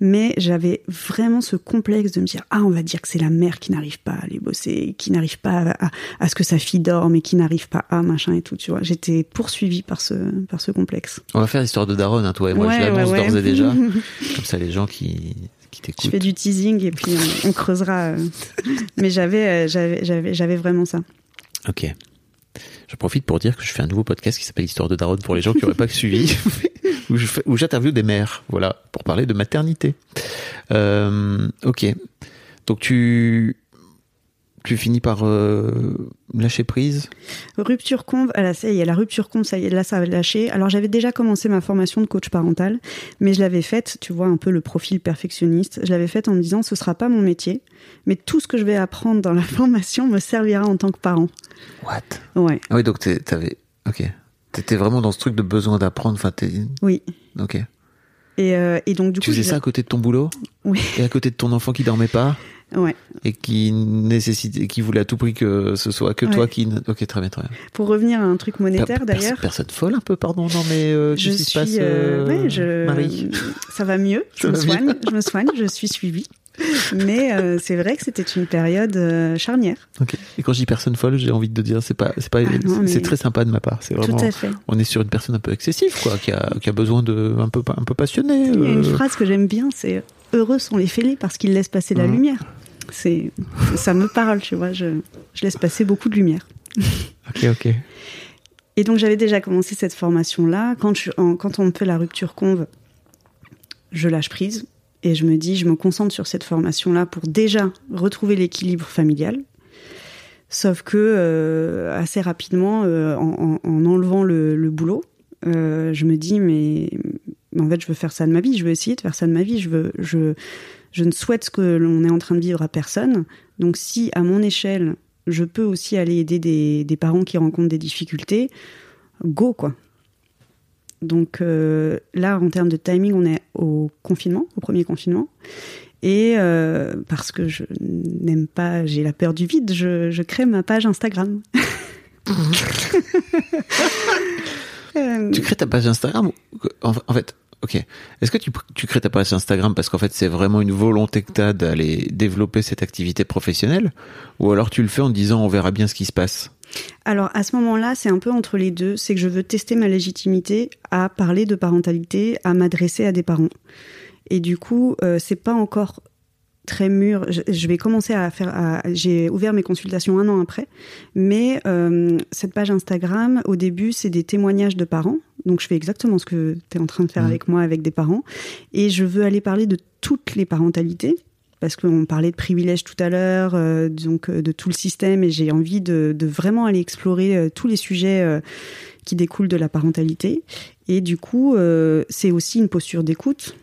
mais j'avais vraiment ce complexe de me dire ah on va dire que c'est la mère qui n'arrive pas à aller bosser, qui n'arrive pas à, à, ce que sa fille dorme et qui n'arrive pas à machin et tout, tu vois. J'étais poursuivie par ce par ce complexe. On va faire l'histoire de Daron, hein, toi et moi. je l'annonce d'ores et déjà, comme ça les gens qui qui t'écoutent. Je fais du teasing et puis on, creusera. Euh. mais j'avais euh, j'avais j'avais j'avais vraiment ça. Ok. Je profite pour dire que je fais un nouveau podcast qui s'appelle Histoire de Daron pour les gens qui n'auraient pas suivi, où j'interviewe des mères, voilà, pour parler de maternité. Euh, ok. Donc tu tu finis par euh, lâcher prise? Rupture conve, ah là, ça y la rupture conve, ça y est, là, ça. Alors, j'avais déjà commencé ma formation de coach parental, mais je l'avais faite, tu vois, un peu le profil perfectionniste. Je l'avais faite en me disant, ce sera pas mon métier, mais tout ce que je vais apprendre dans la formation me servira en tant que parent. What? Ouais. Ah oui, donc t'avais. Ok. T'étais vraiment dans ce truc de besoin d'apprendre. Enfin, Oui. Ok. Et, euh, et, donc du tu coup, faisais ça à côté de ton boulot? Oui. Et à côté de ton enfant qui dormait pas? Ouais. Et qui nécessitait, qui voulait à tout prix que ce soit que toi qui. Ok, très bien, très bien. Pour revenir à un truc monétaire d'ailleurs. Personne folle un peu, pardon, non mais euh, je suis. Se passe, euh, ouais, je... Marie? Ça va mieux. Je me soigne. Je me soigne. Je suis suivie. Mais euh, c'est vrai que c'était une période euh, charnière. Ok. Et quand je dis personne folle, j'ai envie de dire c'est pas c'est pas ah c'est très sympa de ma part. C'est vraiment. Tout à fait. On est sur une personne un peu excessive quoi, qui a qui a besoin de un peu un peu passionné. Il y a une phrase que j'aime bien, c'est heureux sont les fêlés parce qu'ils laissent passer la mmh. lumière c'est ça me parle, tu vois. Je, je laisse passer beaucoup de lumière. Ok, ok. Et donc j'avais déjà commencé cette formation-là. Quand, quand on me fait la rupture conve, je lâche prise et je me dis, je me concentre sur cette formation-là pour déjà retrouver l'équilibre familial. Sauf que euh, assez rapidement, euh, en, enlevant le, boulot, euh, je me dis, mais, en fait, je veux faire ça de ma vie. Je veux essayer de faire ça de ma vie. Je veux, je, je ne souhaite ce que l'on est en train de vivre à personne. Donc si à mon échelle, je peux aussi aller aider des, parents qui rencontrent des difficultés, go quoi. Donc euh, là, en termes de timing, on est au confinement, au premier confinement. Et euh, parce que je n'aime pas, j'ai la peur du vide, je, crée ma page Instagram. tu crées ta page Instagram en fait, Ok. Est-ce que tu, tu crées ta page Instagram parce qu'en fait c'est vraiment une volonté que tu as d'aller développer cette activité professionnelle? Ou alors tu le fais en disant on verra bien ce qui se passe? Alors à ce moment-là, c'est un peu entre les deux. C'est que je veux tester ma légitimité à parler de parentalité, à m'adresser à des parents. Et du coup, euh, c'est pas encore très mûr. Je, vais commencer à faire. J'ai ouvert mes consultations un an après, mais euh, cette page Instagram, au début, c'est des témoignages de parents. Donc, je fais exactement ce que tu es en train de faire mmh. avec moi, avec des parents, et je veux aller parler de toutes les parentalités. Parce qu'on parlait de privilèges tout à l'heure, euh, donc euh, de tout le système, et j'ai envie de, vraiment aller explorer tous les sujets qui découlent de la parentalité. Et du coup, c'est aussi une posture d'écoute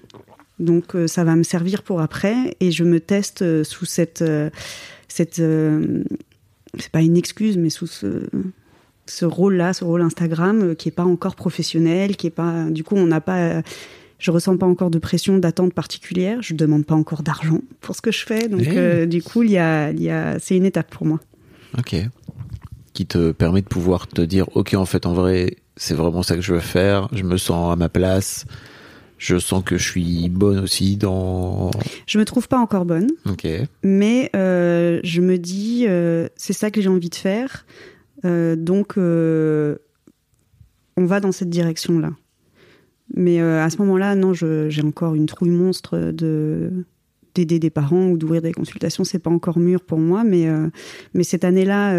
donc euh, ça va me servir pour après et je me teste euh, sous cette euh, cette c'est pas une excuse mais sous ce ce rôle-là, ce rôle Instagram qui est pas encore professionnel, qui est pas du coup on n'a pas je ressens pas encore de pression d'attente particulière, je demande pas encore d'argent pour ce que je fais donc du coup il y a il y a c'est une étape pour moi. OK. Qui te permet de pouvoir te dire OK en fait en vrai, c'est vraiment ça que je veux faire, je me sens à ma place je sens que je suis bonne aussi dans. Je me trouve pas encore bonne. Ok. Mais euh, je me dis, euh, c'est ça que j'ai envie de faire. Euh, donc, on va dans cette direction-là. Mais à ce moment-là, non, j'ai encore une trouille monstre de d'aider des parents ou d'ouvrir des consultations, c'est pas encore mûr pour moi, mais mais cette année-là,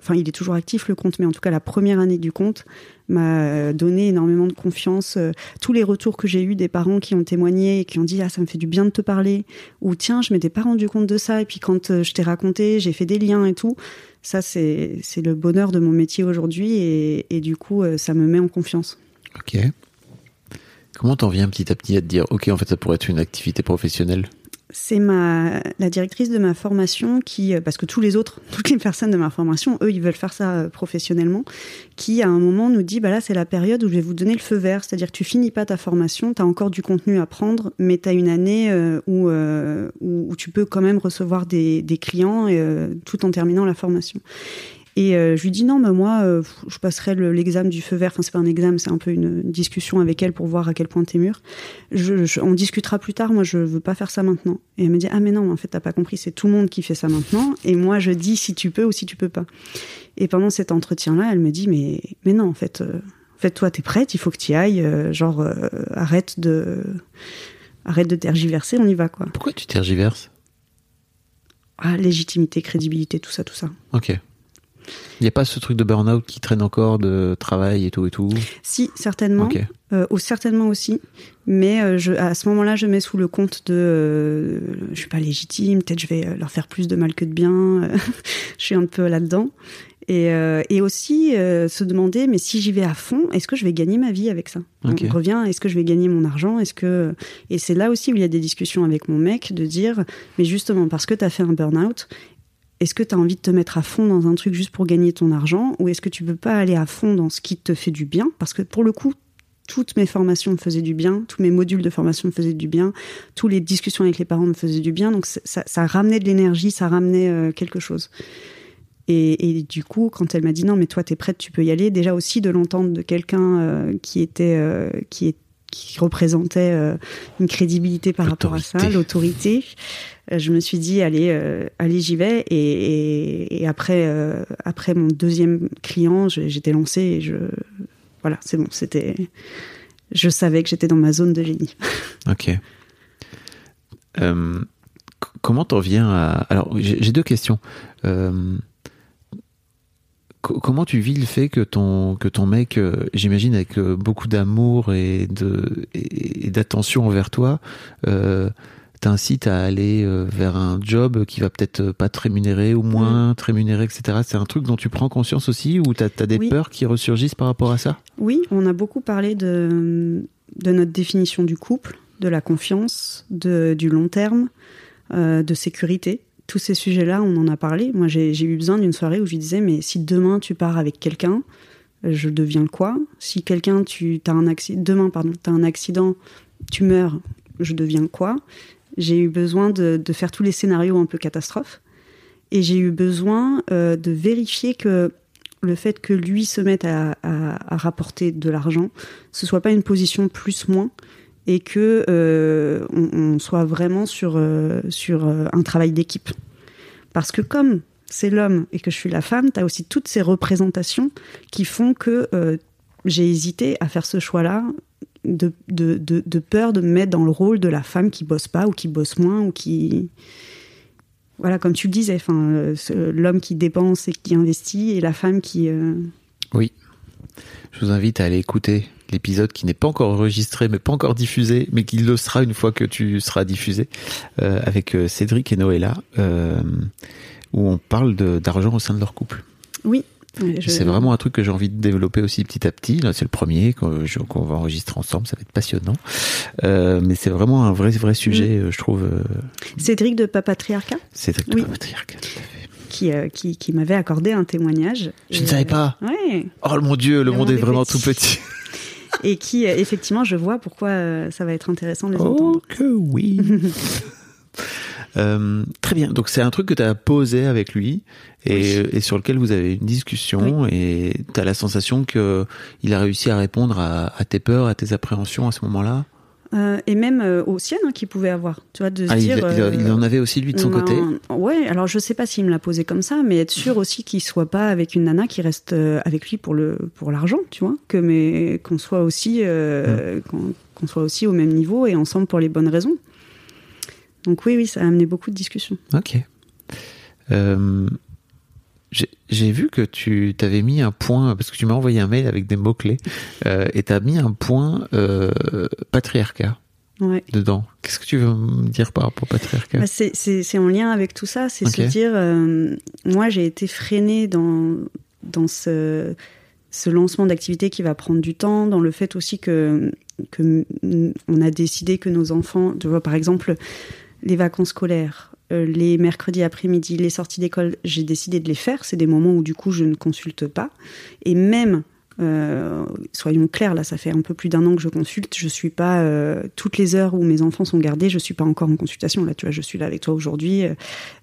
enfin, il est toujours actif le compte, mais en tout cas la première année du compte, m'a euh, donné énormément de confiance. Euh, tous les retours que j'ai eus des parents qui ont témoigné et qui ont dit ah ça me fait du bien de te parler ou tiens je m'étais pas rendu compte de ça et puis quand euh, je t'ai raconté j'ai fait des liens et tout. Ça c'est c'est le bonheur de mon métier aujourd'hui et, et du coup ça me met en confiance. Ok. Comment t'en viens petit à petit à te dire ok en fait ça pourrait être une activité professionnelle? C'est ma la directrice de ma formation qui euh, parce que tous les autres toutes les personnes de ma formation eux ils veulent faire ça euh, professionnellement qui à un moment nous dit bah là c'est la période où je vais vous donner le feu vert. C'est-à-dire tu finis pas ta formation tu as encore du contenu à prendre mais tu as une année euh, où, où, tu peux quand même recevoir des, des clients tout en terminant la formation Et euh, je lui dis non, mais moi, euh, je passerai le- l'examen du feu vert. Enfin, c'est pas un examen, c'est un peu une discussion avec elle pour voir à quel point t'es mûr. Je, je- on discutera plus tard. Moi, je veux pas faire ça maintenant. Et elle me dit ah mais non, en fait, t'as pas compris. C'est tout le monde qui fait ça maintenant. Et moi, je dis si tu peux ou si tu peux pas. Et pendant cet entretien-là, elle me dit mais mais non, en fait, euh, en fait, toi, t'es prête. Il faut que tu ailles. euh, genre, arrête de arrête de tergiverser. On y va quoi. Pourquoi tu tergiverses? Ah, légitimité, crédibilité, tout ça, tout ça. Ok. Il n'y a pas ce truc de burn-out qui traîne encore de travail et tout et tout Si, certainement. Euh, ou certainement aussi. Mais euh, je, à ce moment-là, je mets sous le compte de euh, je suis pas légitime, peut-être je vais euh, leur faire plus de mal que de bien. je suis un peu là-dedans. Et, et aussi se demander, mais si j'y vais à fond, est-ce que je vais gagner ma vie avec ça? Ok. On revient, est-ce que je vais gagner mon argent? Est-ce que Et c'est là aussi où il y a des discussions avec mon mec de dire, mais justement, parce que tu as fait un burn-out, est-ce que tu as envie de te mettre à fond dans un truc juste pour gagner ton argent Ou est-ce que tu peux pas aller à fond dans ce qui te fait du bien? Parce que pour le coup, toutes mes formations me faisaient du bien, tous mes modules de formation me faisaient du bien, toutes les discussions avec les parents me faisaient du bien. Donc ça, ramenait de l'énergie, ça ramenait euh, quelque chose. Et, et du coup, quand elle m'a dit non, mais toi, t'es prête, tu peux y aller, déjà aussi de l'entendre de quelqu'un euh, qui était, euh, qui qui représentait euh, une crédibilité par rapport à ça, L'autorité. Euh, je me suis dit allez, euh, allez, j'y vais. Et, et, et après, après mon deuxième client, j'étais lancée et je, voilà, c'est bon, c'était, je savais que j'étais dans ma zone de génie. Ok. Comment t'en viens à... Alors, j'ai deux questions. Co- comment tu vis le fait que ton, que ton mec, euh, j'imagine avec euh, beaucoup d'amour et de et, et d'attention envers toi, euh, t'incite à aller vers un job qui va peut-être pas te rémunérer ou moins te rémunérer, etc. C'est un truc dont tu prends conscience aussi ou t'as as des Oui. peurs qui ressurgissent par rapport à ça? Oui, on a beaucoup parlé de, de notre définition du couple, de la confiance, de, du long terme, de sécurité. Tous ces sujets-là, on en a parlé. Moi, j'ai eu besoin d'une soirée où je disais, mais si demain tu pars avec quelqu'un, je deviens quoi? Si quelqu'un, tu as un accident, demain, tu as un accident, tu meurs, je deviens quoi? J'ai eu besoin de, faire tous les scénarios un peu catastrophes. Et j'ai eu besoin euh, de vérifier que le fait que lui se mette à, à- à rapporter de l'argent, ce soit pas une position plus-moins, et que euh, on, soit vraiment sur, euh, sur euh, un travail d'équipe. Parce que comme c'est l'homme et que je suis la femme, tu as aussi toutes ces représentations qui font que j'ai hésité à faire ce choix-là de, de, de, peur de me mettre dans le rôle de la femme qui bosse pas ou qui bosse moins ou qui voilà comme tu le disais l'homme qui dépense et qui investit et la femme qui Oui. Je vous invite à aller écouter l'épisode qui n'est pas encore enregistré, mais pas encore diffusé, mais qui le sera une fois que tu seras diffusé, euh, avec euh, Cédric et Noëlla, euh, où on parle de- d'argent au sein de leur couple. oui je- C'est vraiment un truc que j'ai envie de développer aussi petit à petit. Là, c'est le premier qu'on va enregistrer ensemble, ça va être passionnant. Euh, mais c'est vraiment un vrai, vrai sujet, euh, je trouve. Cédric de Papatriarcat Cédric Oui. de Patriarcat, tout à fait. qui, euh, qui, qui m'avait accordé un témoignage Je Et, ne savais pas. ouais Oh mon dieu, le, Le monde, monde est est vraiment petit. tout petit. et qui euh, effectivement je vois pourquoi euh, ça va être intéressant de les Oh entendre que oui. Euh, très bien. Donc c'est un truc que tu as posé avec lui et, et sur lequel vous avez une discussion et tu as la sensation que il a réussi à répondre à, à tes peurs, à tes appréhensions à ce moment-là? Euh, et même euh, aux siennes hein, qu'il pouvait avoir tu vois de se Ah, il, dire il- euh, il en avait aussi lui de son côté? Ouais, alors je sais pas s'il me l'a posé comme ça, mais être sûr aussi qu'il soit pas avec une nana qui reste euh, avec lui pour le pour l'argent, tu vois, que mais qu'on soit aussi euh, qu'on qu'on soit aussi au même niveau et ensemble pour les bonnes raisons. Donc oui, oui, ça a amené beaucoup de discussions. Ok. J'ai vu que tu t'avais mis un point parce que tu m'as envoyé un mail avec des mots clés euh, et t'as mis un point euh, patriarcat Ouais. dedans. Qu'est-ce que tu veux me dire par rapport au patriarcat? Bah, c'est- en lien avec tout ça, c'est se dire, euh, moi j'ai été freinée dans, dans ce, ce lancement d'activité qui va prendre du temps, dans le fait aussi que, que on a décidé que nos enfants, tu vois, par exemple, les vacances scolaires, les mercredis après-midi, les sorties d'école, j'ai décidé de les faire. C'est des moments où du coup je ne consulte pas. Et même, euh, soyons clairs, là ça fait un peu plus d'un an que je consulte, je suis pas euh, toutes les heures où mes enfants sont gardés, je suis pas encore en consultation. Là, tu vois, je suis là avec toi aujourd'hui. Euh,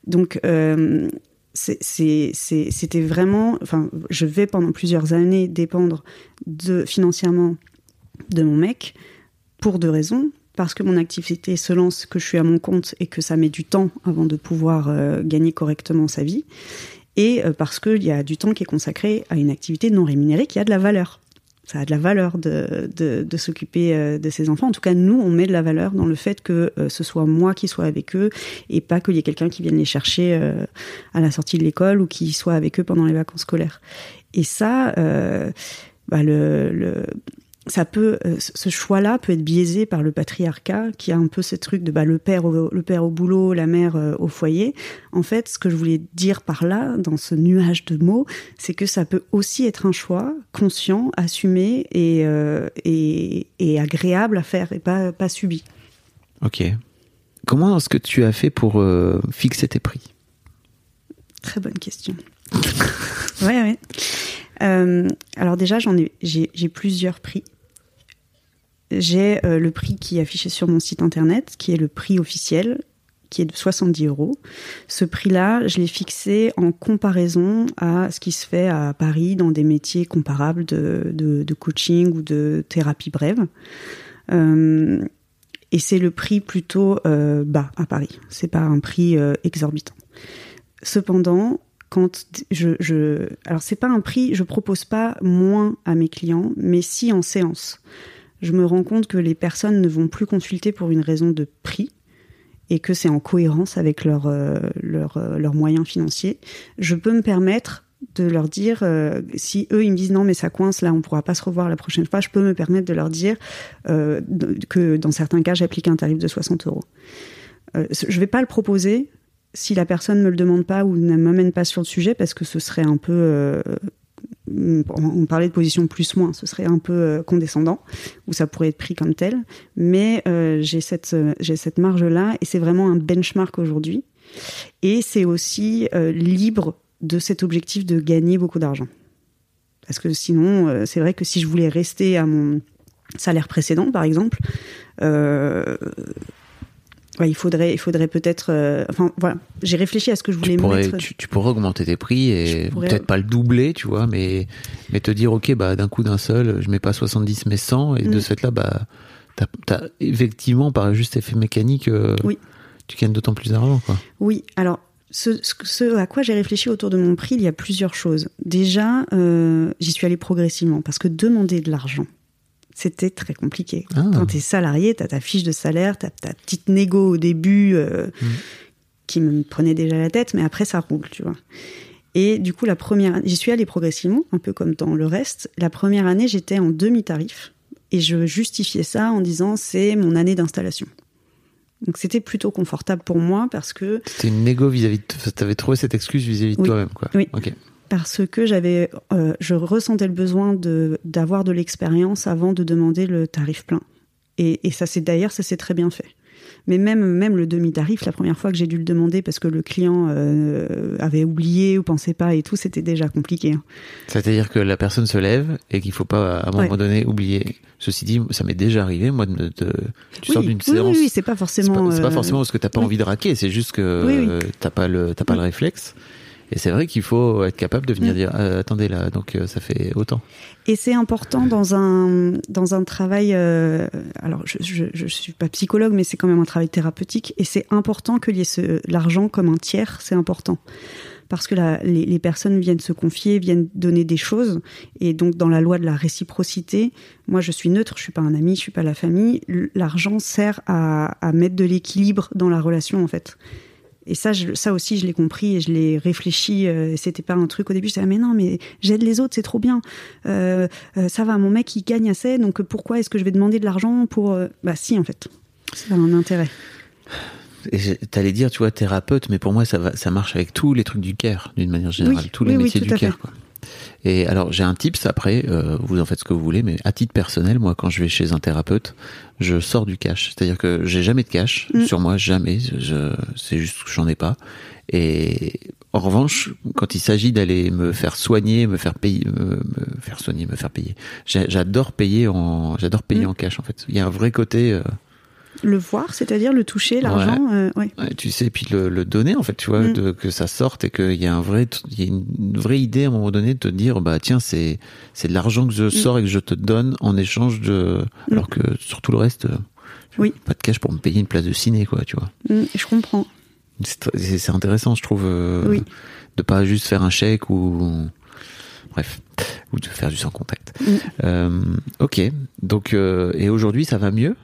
Donc, euh, c'était vraiment, enfin, je vais pendant plusieurs années dépendre financièrement de mon mec pour deux raisons. Parce que mon activité se lance, que je suis à mon compte et que ça met du temps avant de pouvoir euh, gagner correctement sa vie. Et euh, parce qu'il y a du temps qui est consacré à une activité non rémunérée qui a de la valeur ça a de la valeur de, de, s'occuper euh, de ses enfants. En tout cas, nous, on met de la valeur dans le fait que ce soit moi qui sois avec eux et pas qu'il y ait quelqu'un qui vienne les chercher à la sortie de l'école ou qui soit avec eux pendant les vacances scolaires. Et ça, bah le, le, ça peut, euh, ce choix-là peut être biaisé par le patriarcat, qui a un peu ce truc de bah, le père au, le père au boulot, la mère euh, au foyer. En fait, ce que je voulais dire par là, dans ce nuage de mots, c'est que ça peut aussi être un choix conscient, assumé et, euh, et, et, agréable à faire et pas, pas subi. Ok. Comment est-ce que tu as fait pour fixer tes prix? Très bonne question. ouais, ouais. Euh, alors déjà, j'en ai, j'ai plusieurs prix j'ai euh, le prix qui est affiché sur mon site internet, qui est le prix officiel, qui est de 70 euros. Ce prix-là, je l'ai fixé en comparaison à ce qui se fait à Paris dans des métiers comparables de, coaching ou de thérapie brève. Euh, et c'est le prix plutôt euh, bas à Paris. C'est pas un prix exorbitant. Cependant, quand je, je alors c'est pas un prix, je propose pas moins à mes clients, mais si en séance je me rends compte que les personnes ne vont plus consulter pour une raison de prix et que c'est en cohérence avec leurs euh, euh, leurs moyens financiers, je peux me permettre de leur dire, euh, si eux ils me disent non mais ça coince là, on pourra pas se revoir la prochaine fois, je peux me permettre de leur dire que dans certains cas j'applique un tarif de 60 euros. Je vais pas le proposer si la personne me le demande pas ou ne m'amène pas sur le sujet parce que ce serait un peu on parlait de position plus-moins, ce serait un peu euh, condescendant, ou ça pourrait être pris comme tel, mais euh, j'ai cette, euh, j'ai cette marge-là, et c'est vraiment un benchmark aujourd'hui. Et c'est aussi libre de cet objectif de gagner beaucoup d'argent. Parce que sinon, c'est vrai que si je voulais rester à mon salaire précédent, par exemple, Ouais, il faudrait, il faudrait peut-être. Euh, enfin, voilà, j'ai réfléchi à ce que je voulais tu pourrais, mettre. Tu, tu, pourrais augmenter tes prix et peut-être pas le doubler, tu vois, mais mais te dire ok, bah d'un coup d'un seul, je mets pas 70 mais 100 et mm. de ce fait-là, bah t'as as effectivement par juste effet mécanique, euh, oui. tu gagnes d'autant plus d'argent, quoi. Oui, alors. Ce, ce, à quoi j'ai réfléchi autour de mon prix, il y a plusieurs choses. Déjà, euh, j'y suis allée progressivement parce que demander de l'argent, c'était très compliqué. Ah. Quand tu es salarié, tu as ta fiche de salaire, tu as ta petite négo au début euh, mm. qui me prenait déjà la tête, mais après ça roule, tu vois. Et du coup, la première j'y suis allée progressivement, un peu comme dans le reste. La première année, j'étais en demi-tarif et je justifiais ça en disant c'est mon année d'installation. Donc c'était plutôt confortable pour moi parce que. C'était une négo vis-à-vis de. T'avais trouvé cette excuse vis-à-vis de toi-même, quoi. Oui. Parce que j'avais, euh, je ressentais le besoin de d'avoir de l'expérience avant de demander le tarif plein. Et, et ça c'est d'ailleurs ça s'est très bien fait. Mais même même le demi-tarif, la première fois que j'ai dû le demander parce que le client euh, avait oublié ou pensait pas et tout, c'était déjà compliqué. Hein. C'est-à-dire que la personne se lève et qu'il faut pas à un moment donné oublier. Ceci dit, ça m'est déjà arrivé moi de, de tu sors d'une séance. Oui, oui c'est pas forcément. C'est pas, pas, forcément parce que t'as pas envie de raquer, c'est juste que t'as pas le t'as pas le réflexe. Et c'est vrai qu'il faut être capable de venir mm. dire euh, attendez là, donc euh, ça fait autant. Et c'est important dans un dans un travail. Euh, alors je, je je suis pas psychologue, mais c'est quand même un travail thérapeutique. Et c'est important ait ce l'argent comme un tiers. C'est important parce que la, les, les, personnes viennent se confier, viennent donner des choses. Et donc, dans la loi de la réciprocité, moi, je suis neutre, je suis pas un ami, je suis pas la famille. L'argent sert à, à mettre de l'équilibre dans la relation, en fait. Et ça, je, ça aussi, je l'ai compris et je l'ai réfléchi. Euh, c'était pas un truc au début. Je disais, ah, mais non, mais j'aide les autres, c'est trop bien. Euh, euh, ça va, mon mec, il gagne assez, donc pourquoi est-ce que je vais demander de l'argent pour. Bah, si, en fait. Ça a un intérêt. T'allais dire, tu vois, thérapeute, mais pour moi, ça, va, ça marche avec tous les trucs du care, d'une manière générale, tous les métiers du care. Quoi. Et alors j'ai un tips après, euh, vous en faites ce que vous voulez, mais à titre personnel, moi quand je vais chez un thérapeute, je sors du cash. C'est-à-dire que j'ai jamais de cash mm. sur moi, jamais. Je, c'est juste que j'en ai pas. Et en revanche, quand il s'agit d'aller me faire soigner, me faire payer, me, faire soigner, me faire payer, j'adore payer en, j'adore payer mm. en cash en fait. Il y a un vrai côté. Euh, Le voir, c'est-à-dire le toucher, l'argent, euh, ouais. Ouais, tu sais, puis le, le donner en fait, tu vois, Mm. de, que ça sorte et qu'il y a un vrai, il y a une vraie idée à un moment donné de te dire, bah tiens, c'est c'est de l'argent que Mm. je sors et que je te donne en échange de, alors que sur tout le reste, euh, Oui. pas de cash pour me payer une place de ciné, quoi, tu vois. Mm, je comprends. C'est intéressant, je trouve, euh, Oui. de pas juste faire un chèque ou, bref, ou de faire du sans contact. Mm. Euh, ok, donc euh, et aujourd'hui, ça va mieux?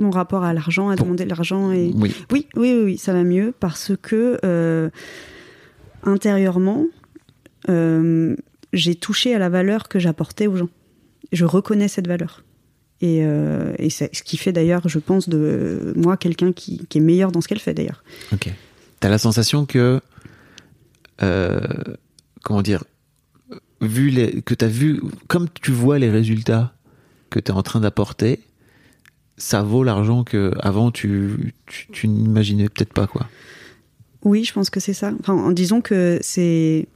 Mon rapport à l'argent, à demander de l'argent et Oui. oui, oui, oui, oui, ça va mieux parce que euh, intérieurement, euh, j'ai touché à la valeur que j'apportais aux gens. Je reconnais cette valeur. Et, euh, et c'est ce qui fait d'ailleurs, je pense, de moi quelqu'un qui, qui est meilleur dans ce qu'elle fait d'ailleurs. Ok. T'as la sensation que, comment dire, vu les, que t'as vu, comme tu vois les résultats que t'es en train d'apporter, ça vaut l'argent que avant tu, tu, tu n'imaginais peut-être pas quoi. Oui, je pense que c'est ça. Enfin, en disons que c'est.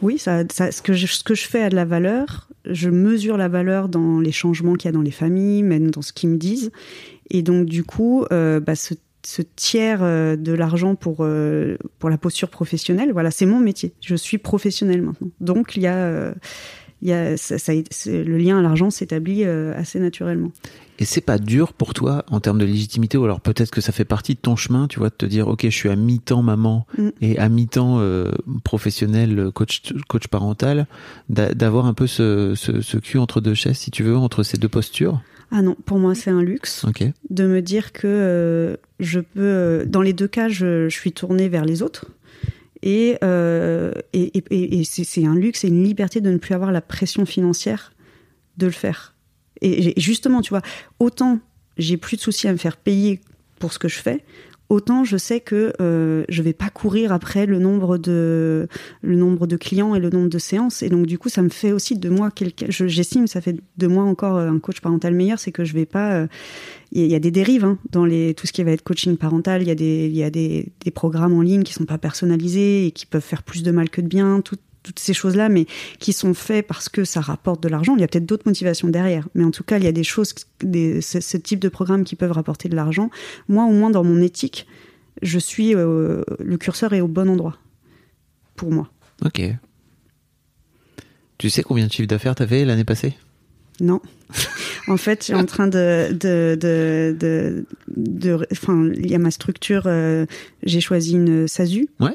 Oui, ça- ce, que je, ce que je fais a de la valeur. Je mesure la valeur dans les changements qu'il y a dans les familles, même dans ce qu'ils me disent. Et donc, du coup, euh, bah, ce, ce tiers euh, de l'argent pour, euh, pour la posture professionnelle, voilà, c'est mon métier. Je suis professionnelle maintenant. Donc, il y a. euh, il y a ça, ça- c'est- le lien à l'argent s'établit euh, assez naturellement. Et c'est pas dur pour toi en termes de légitimité, ou alors peut-être que ça fait partie de ton chemin, tu vois, de te dire, ok, je suis à mi-temps maman Mm. et à mi-temps euh, professionnel, coach, coach parental, d'a- d'avoir un peu ce, ce, ce cul entre deux chaises, si tu veux, entre ces deux postures? Ah non, pour moi, c'est un luxe. Ok. de me dire que euh, je peux, euh, dans les deux cas, je, je suis tournée vers les autres. Et, euh, et, et- et- c'est un luxe et une liberté de ne plus avoir la pression financière de le faire. Et justement, tu vois, autant j'ai plus de soucis à me faire payer pour ce que je fais, autant je sais que euh, je vais pas courir après le nombre de le nombre de clients et le nombre de séances. Et donc du coup, ça me fait aussi de moi quelqu'un. je- J'estime, ça fait de moi encore euh, un coach parental meilleur, c'est que je vais pas euh, il y a- il y a des dérives hein, dans les, tout ce qui va être coaching parental. Il y a, des, il y a des, des programmes en ligne qui sont pas personnalisés et qui peuvent faire plus de mal que de bien. Tout- toutes ces choses-là, mais qui sont faits parce que ça rapporte de l'argent. Il y a peut-être d'autres motivations derrière, mais en tout cas, il y a des choses, des, ce, ce type de programmes qui peuvent rapporter de l'argent. Moi, au moins dans mon éthique, je suis euh, le curseur est au bon endroit pour moi. Ok. Tu sais combien de chiffre d'affaires t'avais l'année passée? Non. en fait, je suis en train de, de, de, de, de- enfin, il y a ma structure. euh, j'ai choisi une SASU. Ouais.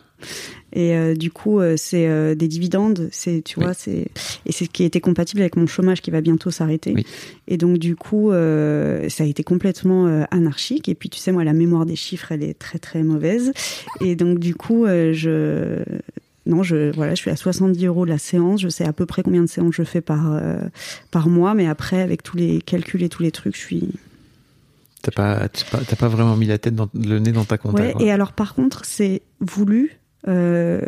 Et euh, du coup, euh, c'est euh, des dividendes. C'est, tu Oui. vois, c'est et c'est ce qui était compatible avec mon chômage qui va bientôt s'arrêter. Oui. Et donc, du coup, ça a été complètement anarchique. Et puis, tu sais, moi, la mémoire des chiffres, elle est très très mauvaise. Et donc, du coup, je non, je voilà, je suis à 70 euros de la séance. Je sais à peu près combien de séances je fais par euh, par mois, mais après, avec tous les calculs et tous les trucs, je suis. T'as pas, t'as pas, pas vraiment mis la tête dans le nez dans ta compta. Ouais. Et alors, par contre, c'est voulu euh,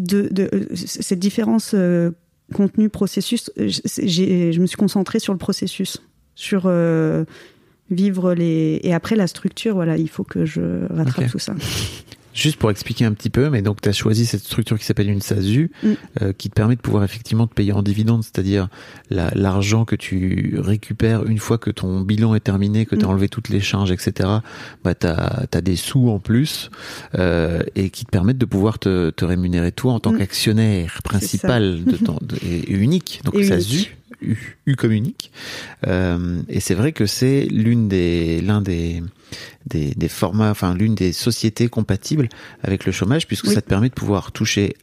de, de euh, cette différence euh, contenu processus. je me suis concentrée sur le processus, sur euh, vivre les et après la structure. Voilà, il faut que je rattrape tout ça. Juste pour expliquer un petit peu, mais donc tu as choisi cette structure qui s'appelle une SASU, Mm. euh, qui te permet de pouvoir effectivement te payer en dividende, c'est-à-dire la- l'argent que tu récupères une fois que ton bilan est terminé, que tu as Mm. enlevé toutes les charges, etc. Bah tu as, des sous en plus euh, et qui te permettent de pouvoir te, te rémunérer toi en tant Mm. qu'actionnaire principal de ton, de- et, unique, donc Et SASU. unique. U, U comme unique. Euh, et c'est vrai que c'est l'une des l'un des, des des formats, enfin l'une des sociétés compatibles avec le chômage, puisque Oui. ça te permet de pouvoir toucher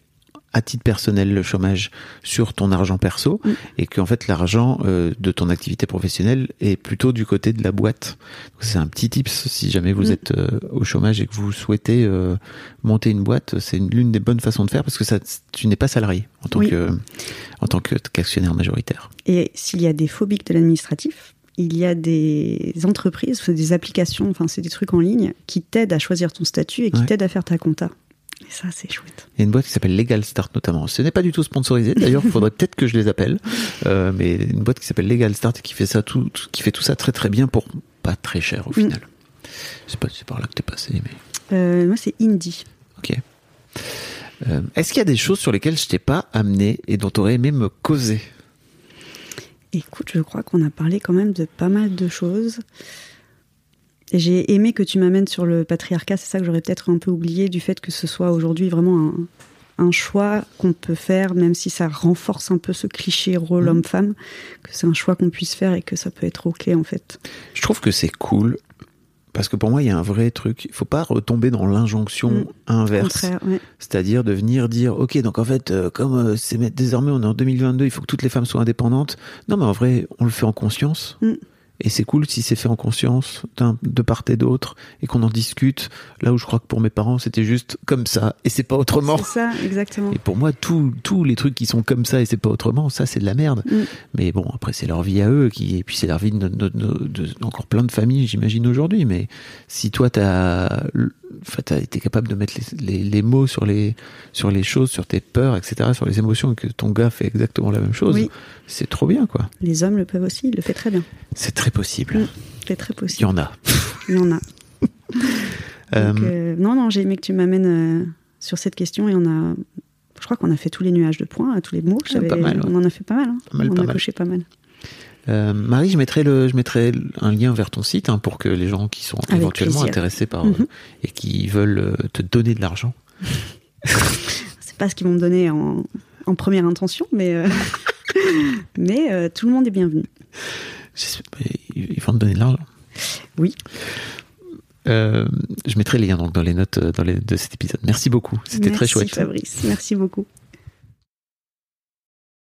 à titre personnel le chômage sur ton argent perso et qu'en fait l'argent euh, de ton activité professionnelle est plutôt du côté de la boîte. C'est un petit tips si jamais vous Mm. êtes euh, au chômage et que vous souhaitez euh, monter une boîte, c'est une- l'une des bonnes façons de faire parce que ça, tu n'es pas salarié en tant Oui. que en tant qu'actionnaire majoritaire. Et s'il y a des phobiques de l'administratif, il y a des entreprises, des applications, enfin c'est des trucs en ligne qui t'aident à choisir ton statut et qui Ouais. t'aident à faire ta compta. Et ça, c'est chouette. Il y a une boîte qui s'appelle Legal Start notamment. Ce n'est pas du tout sponsorisé. D'ailleurs, il faudrait peut-être que je les appelle. Euh, mais une boîte qui s'appelle Legal Start qui fait ça tout, tout- qui fait tout ça très très bien pour pas très cher au final. Je sais pas si c'est par là que t'es passé, mais Euh, moi, c'est Indie. ok. Euh, Est-ce qu'il y a des choses sur lesquelles je t'ai pas amené et dont tu aurais aimé me causer? Écoute, je crois qu'on a parlé quand même de pas mal de choses. Et j'ai aimé que tu m'amènes sur le patriarcat, c'est ça que j'aurais peut-être un peu oublié, du fait que ce soit aujourd'hui vraiment un, un choix qu'on peut faire, même si ça renforce un peu ce cliché rôle Mhm. homme-femme, que c'est un choix qu'on puisse faire et que ça peut être ok en fait. Je trouve que c'est cool parce que pour moi, il y a un vrai truc. Il faut pas retomber dans l'injonction Mm. Inverse. C'est-à-dire de venir dire, ok, donc en fait, euh, comme euh, c'est désormais on est en 2022, il faut que toutes les femmes soient indépendantes. Non, mais en vrai, on le fait en conscience. Mm. Et c'est cool si c'est fait en conscience de part et d'autre et qu'on en discute. Là où je crois que pour mes parents, c'était juste comme ça et c'est pas autrement. C'est ça, exactement. Et pour moi, tous tous les trucs qui sont comme ça et c'est pas autrement, ça c'est de la merde. Mm. Mais bon, après c'est leur vie à eux, qui, et puis c'est leur vie de, de- de- de- encore plein de familles, j'imagine aujourd'hui. Mais si toi t'as, t'as été capable de mettre les, les- les mots sur les sur les choses, sur tes peurs, etc., sur les émotions, et que ton gars fait exactement la même chose, Oui. c'est trop bien, quoi. Les hommes le peuvent aussi, il le fait très bien. C'est très possible. Mm. C'est très Il y possible. en a. Il y en a. Euh, Donc, euh, non, non, j'ai aimé que tu m'amènes euh, sur cette question et on a. Je crois qu'on a fait tous les nuages de points, tous les mots. Ah, pas mal, ouais. On en a fait pas mal. hein. Pas mal, on pas a mal. coché pas mal. Euh, Marie, je mettrai le, je mettrai un lien vers ton site hein, pour que les gens qui sont Avec éventuellement plaisir. intéressés par Mhm. et qui veulent euh, te donner de l'argent. C'est pas ce qu'ils vont me donner en, en première intention, mais, euh, mais euh, tout le monde est bienvenu. Ils vont te donner de l'argent. Oui. Euh, je mettrai les liens donc dans les notes dans les, de cet épisode. Merci beaucoup. C'était très Merci, chouette. Fabrice. Merci beaucoup.